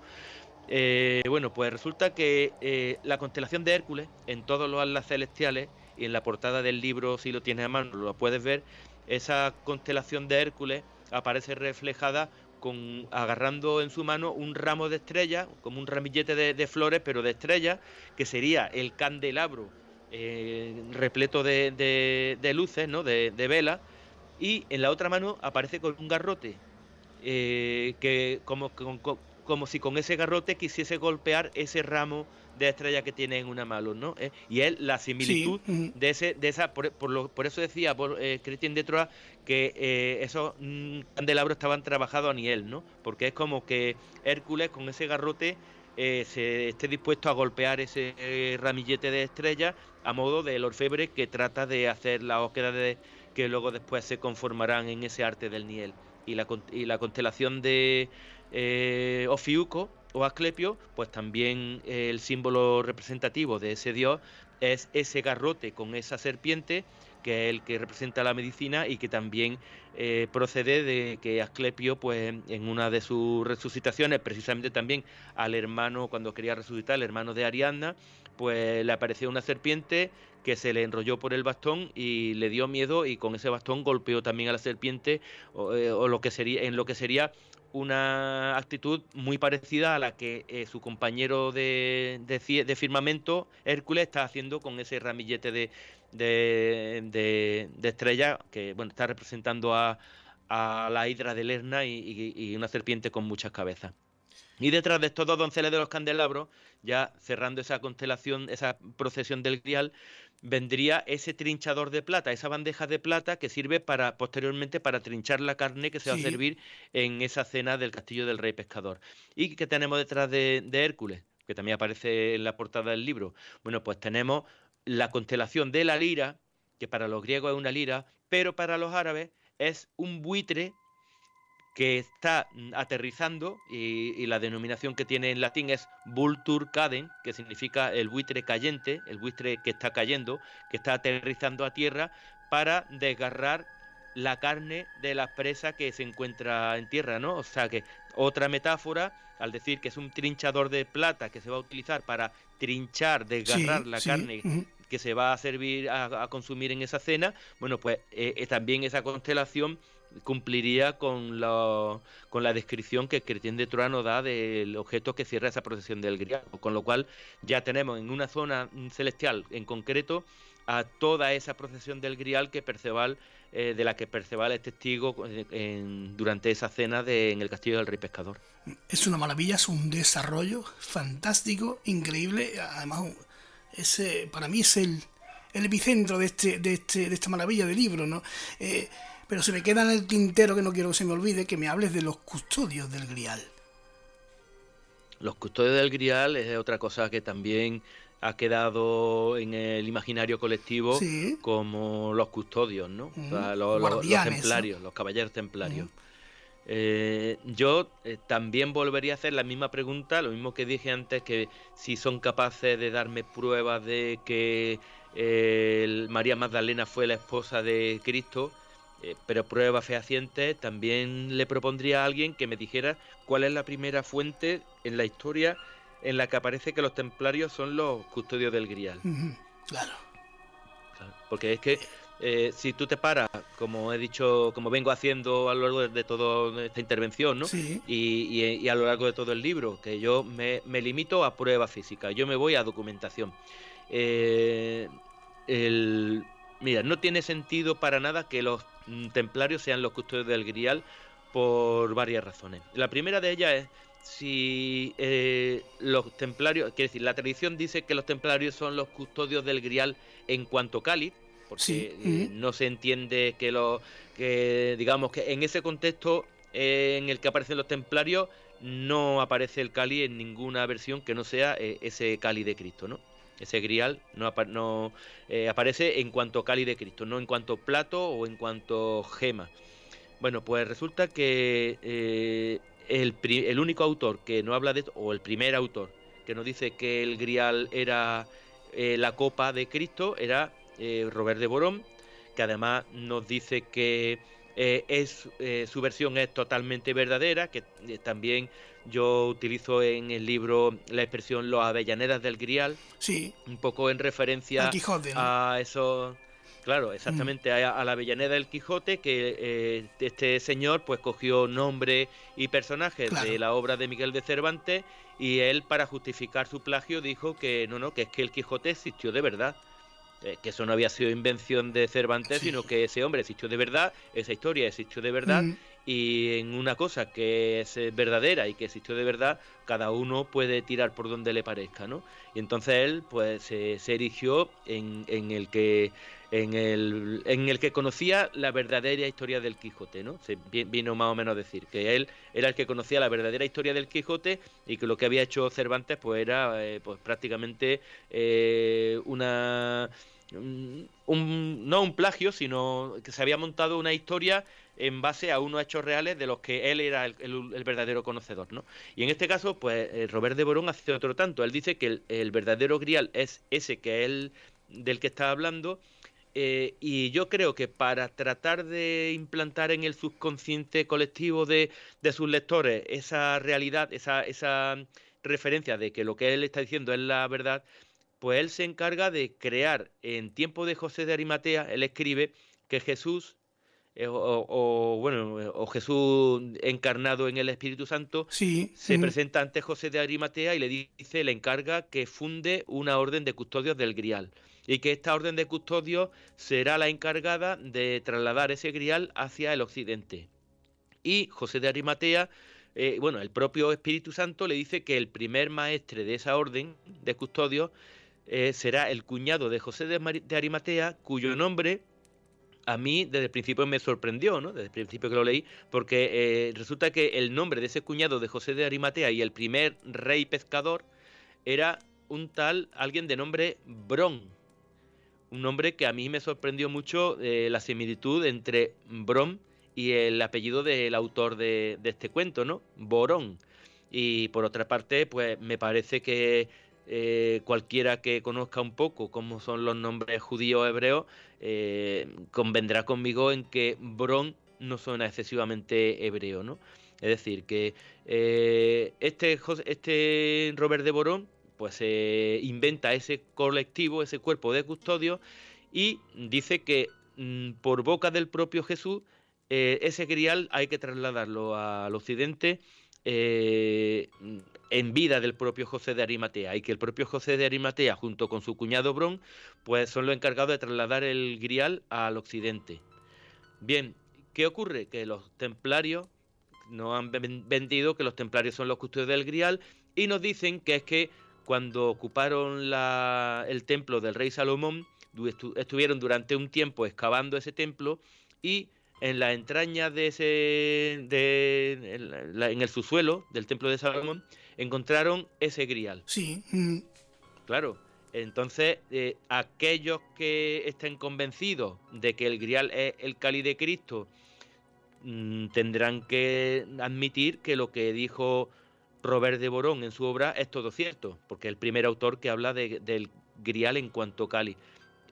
Eh, bueno, pues resulta que eh, la constelación de Hércules, en todos los atlas celestiales, y en la portada del libro, si lo tienes a mano, lo puedes ver, esa constelación de Hércules aparece reflejada con agarrando en su mano un ramo de estrellas, como un ramillete de, flores, pero de estrellas, que sería el candelabro eh, repleto de, luces, ¿no? de, de velas, y en la otra mano aparece con un garrote, eh, que como, como, si con ese garrote quisiese golpear ese ramo de estrella que tiene en una mano, ¿no? Eh, y es la similitud de ese, de esa, por, por, eso decía por eh, Cristian de Troyes que eh, esos mm, candelabros estaban trabajados a nivel, ¿no? Porque es como que Hércules con ese garrote se esté dispuesto a golpear ese ramillete de estrella a modo del orfebre que trata de hacer la búsqueda de, que luego después se conformarán en ese arte del Niel. Y la, y la constelación de eh, Ofiuco o Asclepio, pues también eh, el símbolo representativo de ese dios es ese garrote con esa serpiente que es el que representa la medicina y que también eh, procede de que Asclepio, pues en una de sus resucitaciones, precisamente también al hermano, cuando quería resucitar, el hermano de Ariadna, pues le apareció una serpiente que se le enrolló por el bastón y le dio miedo y con ese bastón golpeó también a la serpiente o, eh, lo que sería en lo que sería una actitud muy parecida a la que eh, su compañero de, de, firmamento, Hércules, está haciendo con ese ramillete de, de, estrella que bueno está representando a, a la hidra de Lerna y, una serpiente con muchas cabezas. Y detrás de estos dos donceles de los candelabros, ya cerrando esa constelación, esa procesión del grial, vendría ese trinchador de plata, esa bandeja de plata que sirve para posteriormente para trinchar la carne que se va a servir en esa cena del castillo del rey pescador. ¿Y qué tenemos detrás de, Hércules? Que también aparece en la portada del libro. Bueno, pues tenemos la constelación de la lira, que para los griegos es una lira, pero para los árabes es un buitre que está mm, aterrizando y, la denominación que tiene en latín es vultur caden, que significa el buitre cayente, el buitre que está cayendo, que está aterrizando a tierra para desgarrar la carne de la presa que se encuentra en tierra, ¿no? O sea que otra metáfora, al decir que es un trinchador de plata que se va a utilizar para trinchar, desgarrar la carne que se va a servir a, consumir en esa cena, bueno, pues eh, eh, también esa constelación cumpliría con la, con la descripción que Cretien de Troyes da del objeto que cierra esa procesión del grial, con lo cual ya tenemos en una zona celestial en concreto a toda esa procesión del grial que Perceval eh, de la que Perceval es testigo durante esa cena de, en el castillo del rey pescador. Es una maravilla, es un desarrollo fantástico, increíble, además ese, para mí es el, el epicentro de, este, de, este, de esta maravilla de libro, ¿no? Eh, pero se me queda en el tintero que no quiero que se me olvide que me hables de los custodios del Grial. Los custodios del Grial es otra cosa que también ha quedado en el imaginario colectivo como los custodios, ¿no? los, templarios, los caballeros templarios. Eh, yo eh, también volvería a hacer la misma pregunta, lo mismo que dije antes, que si son capaces de darme pruebas de que eh, María Magdalena fue la esposa de Cristo, pero pruebas fehacientes, también le propondría a alguien que me dijera cuál es la primera fuente en la historia en la que aparece que los templarios son los custodios del grial. claro. Porque es que eh, si tú te paras, como he dicho, como vengo haciendo a lo largo de, toda esta intervención, ¿no? Y, a lo largo de todo el libro, que yo me, limito a prueba física, yo me voy a documentación. Eh, mira, no tiene sentido para nada que los templarios sean los custodios del grial por varias razones. La primera de ellas es si eh, los templarios, quiere decir, la tradición dice que los templarios son los custodios del grial en cuanto cáliz, porque eh, no se entiende que lo que digamos que en ese contexto eh, en el que aparecen los templarios no aparece el Cali en ninguna versión que no sea ese Cali de Cristo, ¿no? Ese grial no, no aparece en cuanto Cali de Cristo, no en cuanto plato o en cuanto gema. Bueno, pues resulta que el, el, único autor que no habla de esto, o el primer autor que nos dice que el grial era la copa de Cristo, era eh, Robert de Borón, que además nos dice que eh, es, eh, su versión es totalmente verdadera, que también yo utilizo en el libro la expresión los avellanedas del Grial, sí. un poco en referencia a eso. Claro, exactamente, a, la Avellaneda del Quijote, que este señor pues cogió nombre y personajes de la obra de Miguel de Cervantes y él para justificar su plagio dijo que no, no, que es que el Quijote existió de verdad. Eh, que eso no había sido invención de Cervantes, sino que ese hombre existió de verdad, esa historia existió de verdad, mm. Y en una cosa que es verdadera y que existió de verdad, cada uno puede tirar por donde le parezca, ¿no? Y entonces él, pues, se, erigió en, en, el que en el, en el que conocía la verdadera historia del Quijote, ¿no? Se vino más o menos a decir que él era el que conocía la verdadera historia del Quijote y que lo que había hecho Cervantes, pues, era, eh, pues, prácticamente eh, una un, no un plagio, sino que se había montado una historia en base a unos hechos reales de los que él era el, verdadero conocedor, ¿no? Y en este caso, pues eh, Robert de Borón hace otro tanto. Él dice que el, verdadero grial es ese que él del que está hablando. Eh, y yo creo que para tratar de implantar en el subconsciente colectivo de, sus lectores esa realidad, esa, esa referencia de que lo que él está diciendo es la verdad, pues él se encarga de crear en tiempo de José de Arimatea, él escribe que Jesús eh, o, bueno o Jesús encarnado en el Espíritu Santo se presenta ante José de Arimatea y le dice le encarga que funde una orden de custodios del grial y que esta orden de custodios será la encargada de trasladar ese grial hacia el occidente. Y José de Arimatea eh, bueno, el propio Espíritu Santo le dice que el primer maestre de esa orden de custodios eh, será el cuñado de José de, Arimatea, cuyo nombre a mí desde el principio me sorprendió, ¿no? Desde el principio que lo leí, porque eh, resulta que el nombre de ese cuñado de José de Arimatea y el primer rey pescador era un tal, alguien de nombre Bron. Un nombre que a mí me sorprendió mucho eh, la similitud entre Bron y el apellido del autor de, este cuento, ¿no? Borón. Y por otra parte, pues me parece que eh, cualquiera que conozca un poco cómo son los nombres judíos hebreos, eh, convendrá conmigo en que Bron no suena excesivamente hebreo, ¿no? Es decir, que eh, este, este Robert de Borón pues inventa ese colectivo, ese cuerpo de custodio y dice que mm, por boca del propio Jesús ese grial hay que trasladarlo al occidente en vida del propio José de Arimatea y que el propio José de Arimatea junto con su cuñado Bron pues son los encargados de trasladar el grial al occidente. Bien, ¿qué ocurre? Que los templarios nos han vendido que los templarios son los custodios del grial y nos dicen que es que cuando ocuparon el templo del rey Salomón, estuvieron durante un tiempo excavando ese templo y en la entraña de ese, en, el subsuelo del templo de Salomón, encontraron ese grial. Sí. Claro. Entonces, eh, aquellos que estén convencidos de que el grial es el cáliz de Cristo, mm, tendrán que admitir que lo que dijo Robert de Borón en su obra es todo cierto, porque es el primer autor que habla del grial en cuanto cáliz.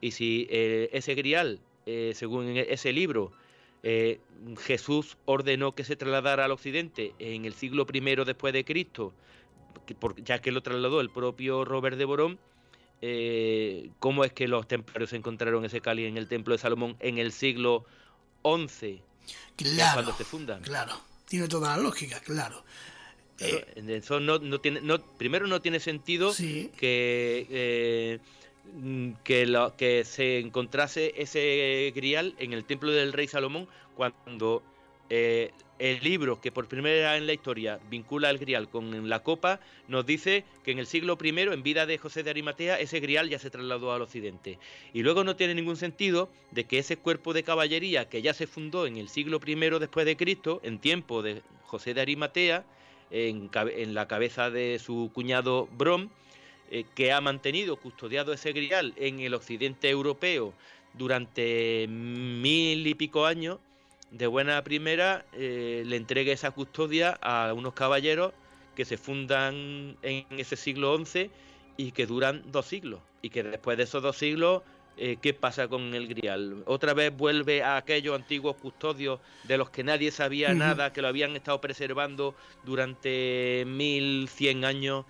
Y si eh, ese grial, eh, según ese libro, eh, Jesús ordenó que se trasladara al occidente en el siglo I después de Cristo, ya que lo trasladó el propio Robert de Borón, eh, ¿cómo es que los templarios encontraron ese cáliz en el templo de Salomón en el siglo XI? Claro, cuando se fundan. Claro, tiene toda la lógica, claro. Eh, eso no, tiene, no, primero no tiene sentido que Mm, que, lo, que se encontrase ese grial en el templo del rey Salomón cuando eh, el libro que por primera vez en la historia vincula el grial con la copa nos dice que en el siglo I, en vida de José de Arimatea, ese grial ya se trasladó al occidente. Y luego no tiene ningún sentido de que ese cuerpo de caballería que ya se fundó en el siglo I después de Cristo, en tiempo de José de Arimatea, en la cabeza de su cuñado Brom, eh, que ha mantenido custodiado ese grial en el occidente europeo durante mil y pico años, de buena primera eh, le entregue esa custodia a unos caballeros que se fundan en ese siglo XI y que duran dos siglos. Y que después de esos dos siglos, eh, ¿qué pasa con el grial? Otra vez vuelve a aquellos antiguos custodios de los que nadie sabía nada, que lo habían estado preservando durante 1100 años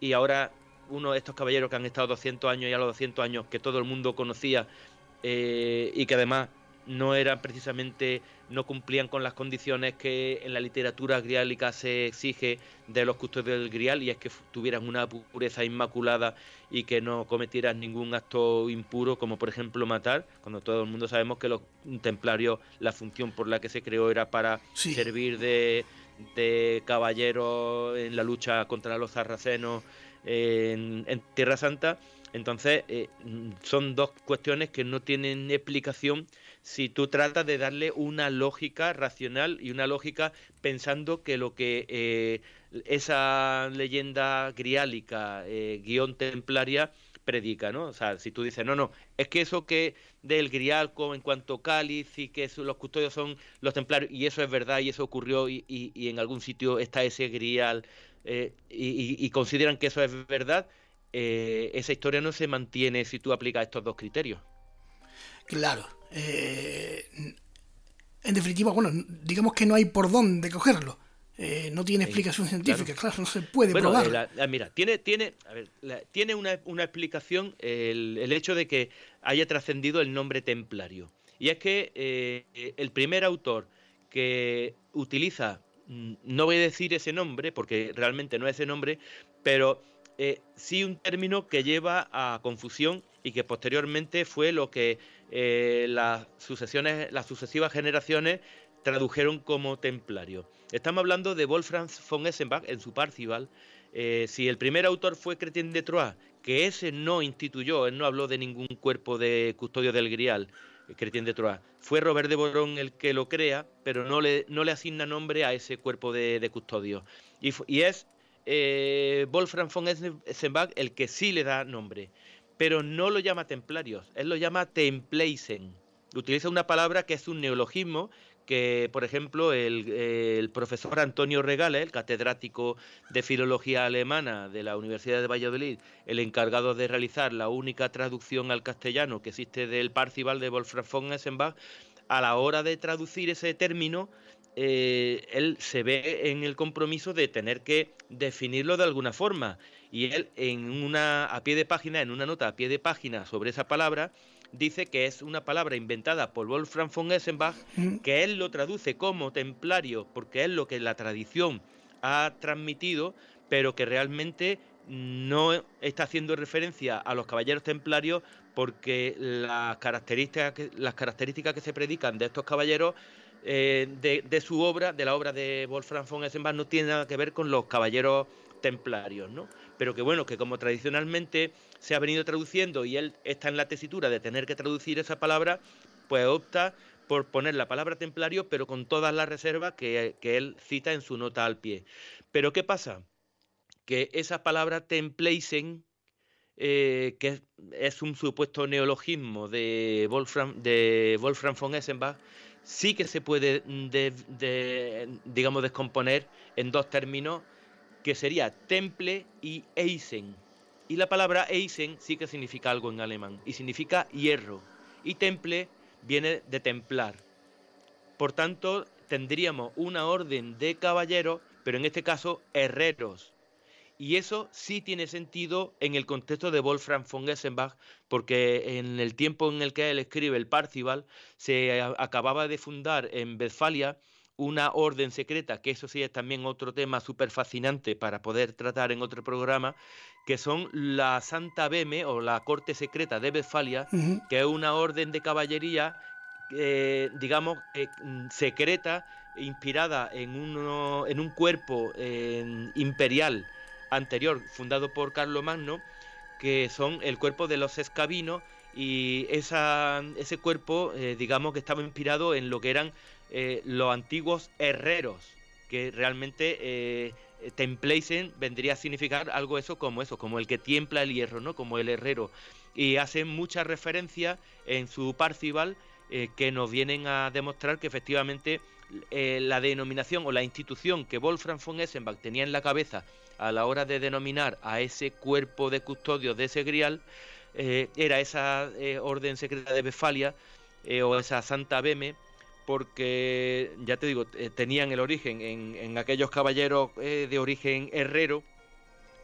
y ahora uno de estos caballeros que han estado 200 años y a los 200 años que todo el mundo conocía eh, y que además no eran precisamente, no cumplían con las condiciones que en la literatura griálica se exige de los custodios del grial y es que tuvieran una pureza inmaculada y que no cometieran ningún acto impuro como por ejemplo matar, cuando todo el mundo sabemos que los templarios la función por la que se creó era para servir de, de caballeros en la lucha contra los sarracenos en, Tierra Santa. Entonces, eh, son dos cuestiones que no tienen explicación si tú tratas de darle una lógica racional y una lógica pensando que lo que eh, esa leyenda griálica, eh, guion templaria, predica, ¿no? O sea, si tú dices, no, no, es que eso que del grial en cuanto cáliz y que los custodios son los templarios, y eso es verdad y eso ocurrió y, y en algún sitio está ese grial eh, y, consideran que eso es verdad, eh, esa historia no se mantiene si tú aplicas estos dos criterios. Claro. Eh, en definitiva, bueno, digamos que no hay por dónde cogerlo. No tiene explicación científica, claro. no se puede probar. mira, tiene, tiene, tiene una, explicación el, el, hecho de que haya trascendido el nombre templario. Y es que el primer autor que utiliza Mm, no voy a decir ese nombre porque realmente no es ese nombre, pero eh, sí un término que lleva a confusión y que posteriormente fue lo que eh, las sucesiones, las sucesivas generaciones tradujeron como templario. Estamos hablando de Wolfram von Essenbach en su Parcival. Eh, si el primer autor fue Cretien de Troyes, que ese no instituyó, él no habló de ningún cuerpo de custodio del Grial, Cretien de Troyes. Fue Robert de Borón el que lo crea, pero no le, no le asigna nombre a ese cuerpo de, custodio. Y, es eh, Wolfram von Essenbach el que sí le da nombre, pero no lo llama templarios, él lo llama Templeisen. Utiliza una palabra que es un neologismo que, por ejemplo, el, profesor Antonio Regale, el catedrático de filología alemana de la Universidad de Valladolid, el encargado de realizar la única traducción al castellano que existe del Parcival de Wolfram von Essenbach, a la hora de traducir ese término, eh, él se ve en el compromiso de tener que definirlo de alguna forma. Y él, en una, a pie de página, en una nota a pie de página sobre esa palabra, dice que es una palabra inventada por Wolfram von Essenbach, mm. que él lo traduce como templario, porque es lo que la tradición ha transmitido, pero que realmente no está haciendo referencia a los caballeros templarios porque las características que, las características que se predican de estos caballeros eh, de, su obra, de la obra de Wolfram von Essenbach, no tienen nada que ver con los caballeros templarios, ¿no? Pero que bueno, que como tradicionalmente se ha venido traduciendo y él está en la tesitura de tener que traducir esa palabra, pues opta por poner la palabra templario, pero con todas las reservas que, él cita en su nota al pie. Pero ¿qué pasa? Que esa palabra templaisen, eh, que es, un supuesto neologismo de Wolfram, de Wolfram von Essenbach, sí que se puede, digamos, descomponer en dos términos, que sería temple y eisen. Y la palabra eisen sí que significa algo en alemán, y significa hierro. Y temple viene de templar. Por tanto, tendríamos una orden de caballeros, pero en este caso herreros. Y eso sí tiene sentido en el contexto de Wolfram von Gessenbach, porque en el tiempo en el que él escribe el Parcival, se acababa de fundar en Westfalia una orden secreta, que eso sí es también otro tema súper fascinante para poder tratar en otro programa, que son la Santa Beme o la Corte Secreta de Westfalia, que es una orden de caballería, eh, digamos, eh, secreta, inspirada en, uno, en un cuerpo eh, imperial anterior, fundado por Carlos Magno, que son el cuerpo de los escabinos, y esa, ese cuerpo, digamos que estaba inspirado en lo que eran los antiguos herreros, que realmente eh, Templeisen vendría a significar algo eso como eso, como el que tiembla el hierro, ¿no? Como el herrero. Y hace mucha referencia en su Parcival eh, que nos vienen a demostrar que efectivamente eh, la denominación o la institución que Wolfram von Essenbach tenía en la cabeza a la hora de denominar a ese cuerpo de custodios de ese grial era esa orden secreta de Befalia o esa Santa Beme porque, ya te digo, eh, tenían el origen en, aquellos caballeros eh, de origen herrero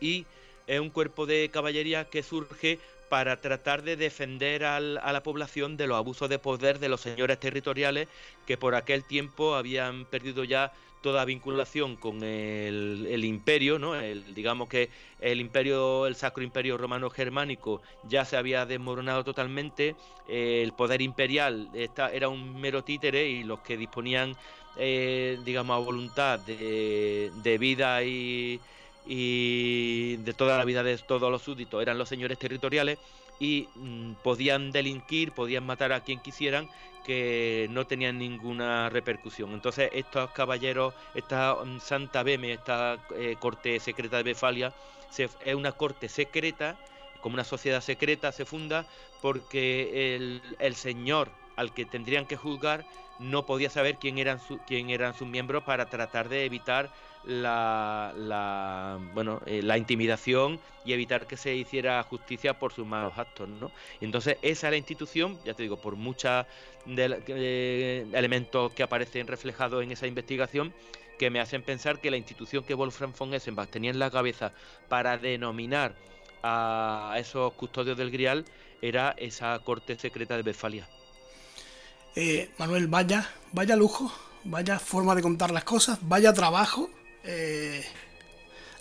y es un cuerpo de caballería que surge para tratar de defender a la población de los abusos de poder de los señores territoriales que por aquel tiempo habían perdido ya toda vinculación con el, imperio, ¿no? El, digamos que el imperio, el Sacro Imperio Romano Germánico ya se había desmoronado totalmente, el poder imperial era un mero títere y los que disponían, eh, digamos, a voluntad de, vida y, y de toda la vida de todos los súbditos eran los señores territoriales y mm, podían delinquir, podían matar a quien quisieran, que no tenían ninguna repercusión. Entonces estos caballeros, esta mm, Santa Beme, esta eh, corte secreta de Befalia, es una corte secreta, como una sociedad secreta se funda, porque el, el señor al que tendrían que juzgar no podía saber quién eran, quién eran sus miembros para tratar de evitar la, la, bueno, eh, la intimidación y evitar que se hiciera justicia por sus malos actos. ¿no? Entonces, esa es la institución, ya te digo, por muchos eh, elementos que aparecen reflejados en esa investigación, que me hacen pensar que la institución que Wolfram von Essenbach tenía en la cabeza para denominar a esos custodios del Grial era esa corte secreta de Westfalia. Eh, Manuel, vaya, vaya lujo, vaya forma de contar las cosas, vaya trabajo eh,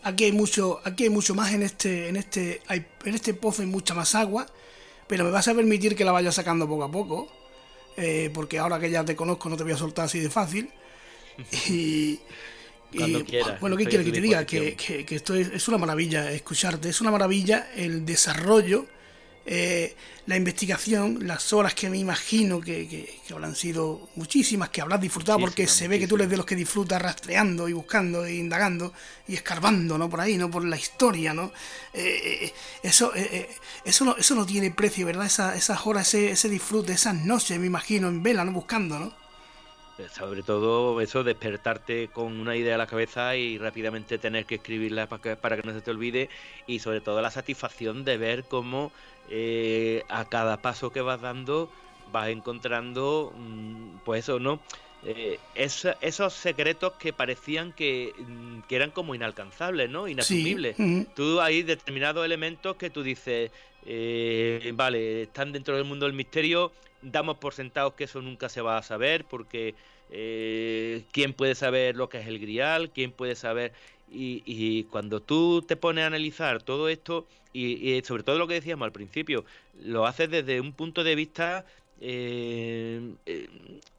aquí hay mucho, aquí hay mucho más en este, en este, en este pozo hay mucha más agua, pero me vas a permitir que la vaya sacando poco a poco, eh, porque ahora que ya te conozco no te voy a soltar así de fácil. Y, bueno, ¿qué quieres que te diga? Que, que, esto es, una maravilla escucharte, es una maravilla el desarrollo eh, la investigación, las horas que me imagino que, que, habrán sido muchísimas, que habrás disfrutado, porque se ve que tú eres de los que disfrutas rastreando y buscando e indagando y escarbando, ¿no? Por ahí, ¿no? Por la historia, ¿no? Eh, eh, eso, eso, no, eso no tiene precio, ¿verdad? esas horas, ese, ese disfrute, esas noches, me imagino, en vela, ¿no? Buscando, ¿no? sobre todo eso, despertarte con una idea a la cabeza y rápidamente tener que escribirla para que, para que no se te olvide y sobre todo la satisfacción de ver cómo eh, a cada paso que vas dando vas encontrando, mm, pues eso, ¿no? Eh, esos secretos que parecían que, mm, que, eran como inalcanzables, ¿no? Inasumibles. Tú hay determinados elementos que tú dices, eh, vale, están dentro del mundo del misterio, damos por sentados que eso nunca se va a saber, porque eh, quién puede saber lo que es el grial, quién puede saber... Y, cuando tú te pones a analizar todo esto, y, sobre todo lo que decíamos al principio, lo haces desde un punto de vista eh, eh,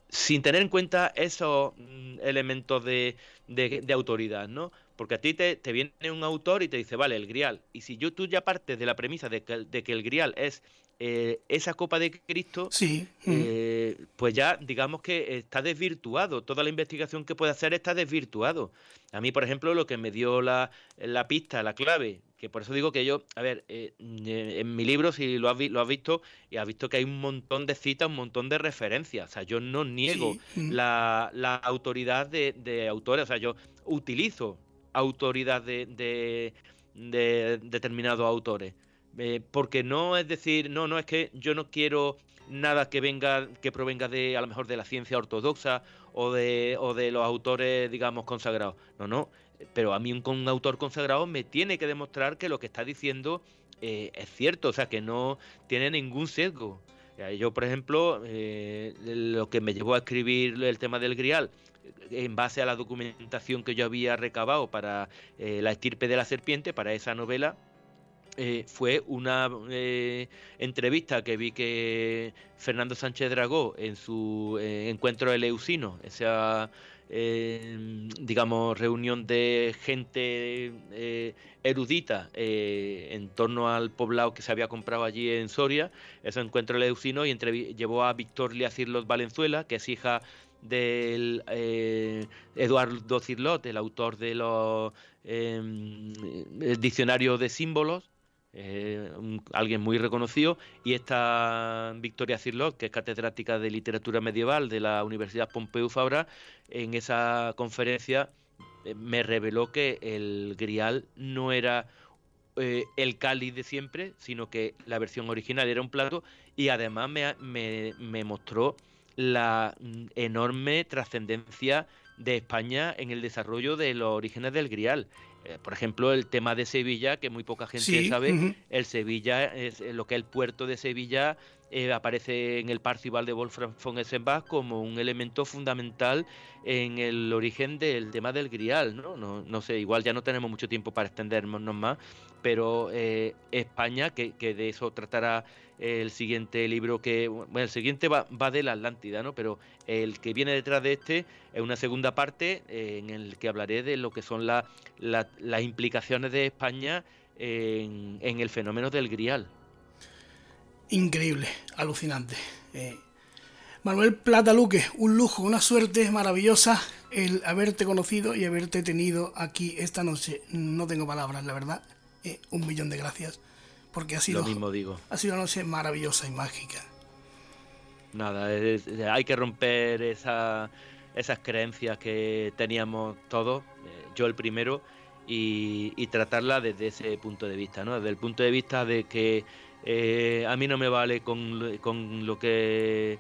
sin tener en cuenta esos mm, elementos de, de, autoridad, ¿no? Porque a ti te, viene un autor y te dice, vale, el grial. Y si yo tú ya partes de la premisa de que, el grial es eh, esa copa de Cristo, sí. Eh, pues ya digamos que está desvirtuado. Toda la investigación que puede hacer está desvirtuado. A mí, por ejemplo, lo que me dio la, la pista, la clave, que por eso digo que yo, a ver, eh, en mi libro, si lo has, lo has visto, y has visto que hay un montón de citas, un montón de referencias. O sea, yo no niego la, la, autoridad de, de, autores, o sea, yo utilizo autoridad de, de, de determinados autores. Eh, porque no es decir, no, no es que yo no quiero nada que venga, que provenga de, a lo mejor, de la ciencia ortodoxa o de, o de los autores, digamos, consagrados. No, no, pero a mí un, autor consagrado me tiene que demostrar que lo que está diciendo eh, es cierto, o sea, que no tiene ningún sesgo. Yo, por ejemplo, eh, lo que me llevó a escribir el tema del grial, en base a la documentación que yo había recabado para eh, La estirpe de la serpiente, para esa novela, fue una entrevista que vi que Fernando Sánchez Dragó en su encuentro eleusino, esa digamos, reunión de gente eh, erudita eh, en torno al poblado que se había comprado allí en Soria, ese encuentro leucino, y llevó a Victoria Cirlot Valenzuela, que es hija del eh, Eduardo Cirlot, el autor de los em, diccionario de símbolos, eh, alguien muy reconocido, y esta Victoria Cirlot, que es catedrática de literatura medieval de la Universidad Pompeu Fabra, en esa conferencia eh, me reveló que el grial no era el cáliz de siempre, sino que la versión original era un plato y además me, me mostró la mm, enorme trascendencia de España en el desarrollo de los orígenes del grial. Eh, por ejemplo, el tema de Sevilla, que muy poca gente sabe, el Sevilla, es, eh, lo que es el puerto de Sevilla, eh, aparece en el Parcival de Wolfram von Essenbach como un elemento fundamental en el origen del tema del grial, ¿no? No, no sé, igual ya no tenemos mucho tiempo para extendernos más, pero España, que, que, de eso tratará el siguiente libro que, bueno, el siguiente va, va de la Atlántida, ¿no? Pero el que viene detrás de este es una segunda parte en el que hablaré de lo que son las implicaciones de España en, el fenómeno del grial. Increíble, alucinante. Eh, Manuel Plata Luque, un lujo, una suerte maravillosa el haberte conocido y haberte tenido aquí esta noche. No tengo palabras, la verdad. Eh, un millón de gracias. Porque ha sido, Lo mismo digo. ha sido una noche maravillosa y mágica. Nada, hay que romper esa, esas creencias que teníamos todos, eh, yo el primero, y, y, tratarla desde ese punto de vista, ¿no? Desde el punto de vista de que eh, a mí no me vale con, con, lo que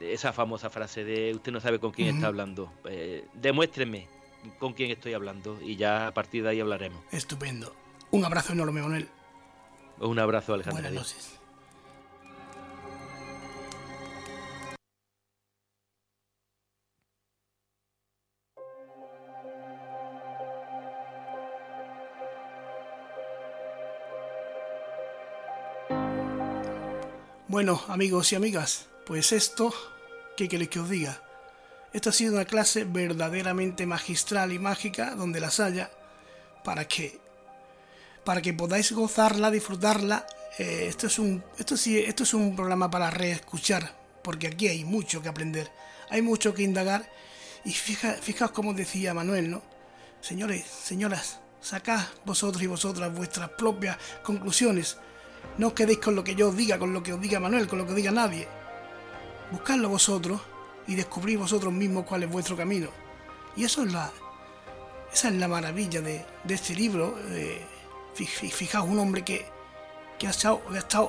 esa famosa frase de usted no sabe con quién está hablando. Eh, demuéstreme con quién estoy hablando y ya a partir de ahí hablaremos. Estupendo. Un abrazo enorme, Manuel. Un abrazo, Alejandro. Buenas noches. Bueno, amigos y amigas, pues esto, ¿qué queréis que os diga? Esta ha sido una clase verdaderamente magistral y mágica, donde las haya, para que, para que podáis gozarla, disfrutarla. Eh, esto, es un, esto, sí, esto es un programa para reescuchar, porque aquí hay mucho que aprender, hay mucho que indagar. Y fija, fijaos como decía Manuel, ¿no? Señores, señoras, sacad vosotros y vosotras vuestras propias conclusiones no os quedéis con lo que yo os diga, con lo que os diga Manuel, con lo que os diga nadie. Buscadlo vosotros y descubrid vosotros mismos cuál es vuestro camino. Y eso es la, esa es la maravilla de, este libro. Eh, fijaos, un hombre que, ha, estado,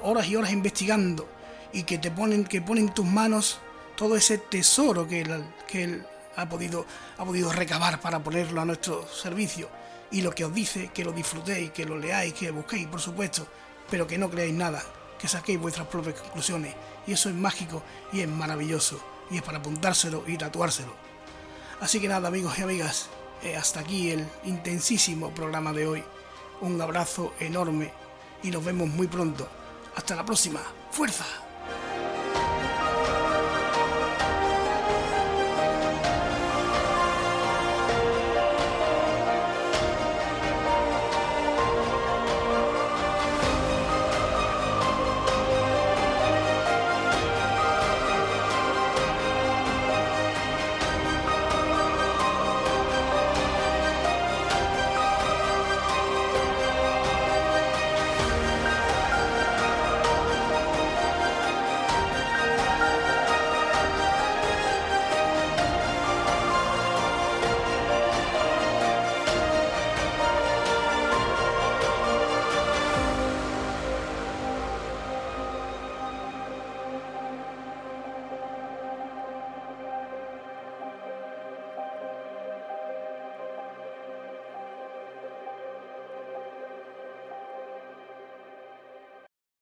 horas y horas investigando y que te ponen, que pone en tus manos todo ese tesoro que él, que él ha, podido, ha podido recabar para ponerlo a nuestro servicio. Y lo que os dice, que lo disfrutéis, que lo leáis, que busquéis, por supuesto pero que no creáis nada, que saquéis vuestras propias conclusiones. Y eso es mágico y es maravilloso, y es para apuntárselo y tatuárselo. Así que nada, amigos y amigas, eh, hasta aquí el intensísimo programa de hoy. Un abrazo enorme y nos vemos muy pronto. Hasta la próxima. ¡Fuerza!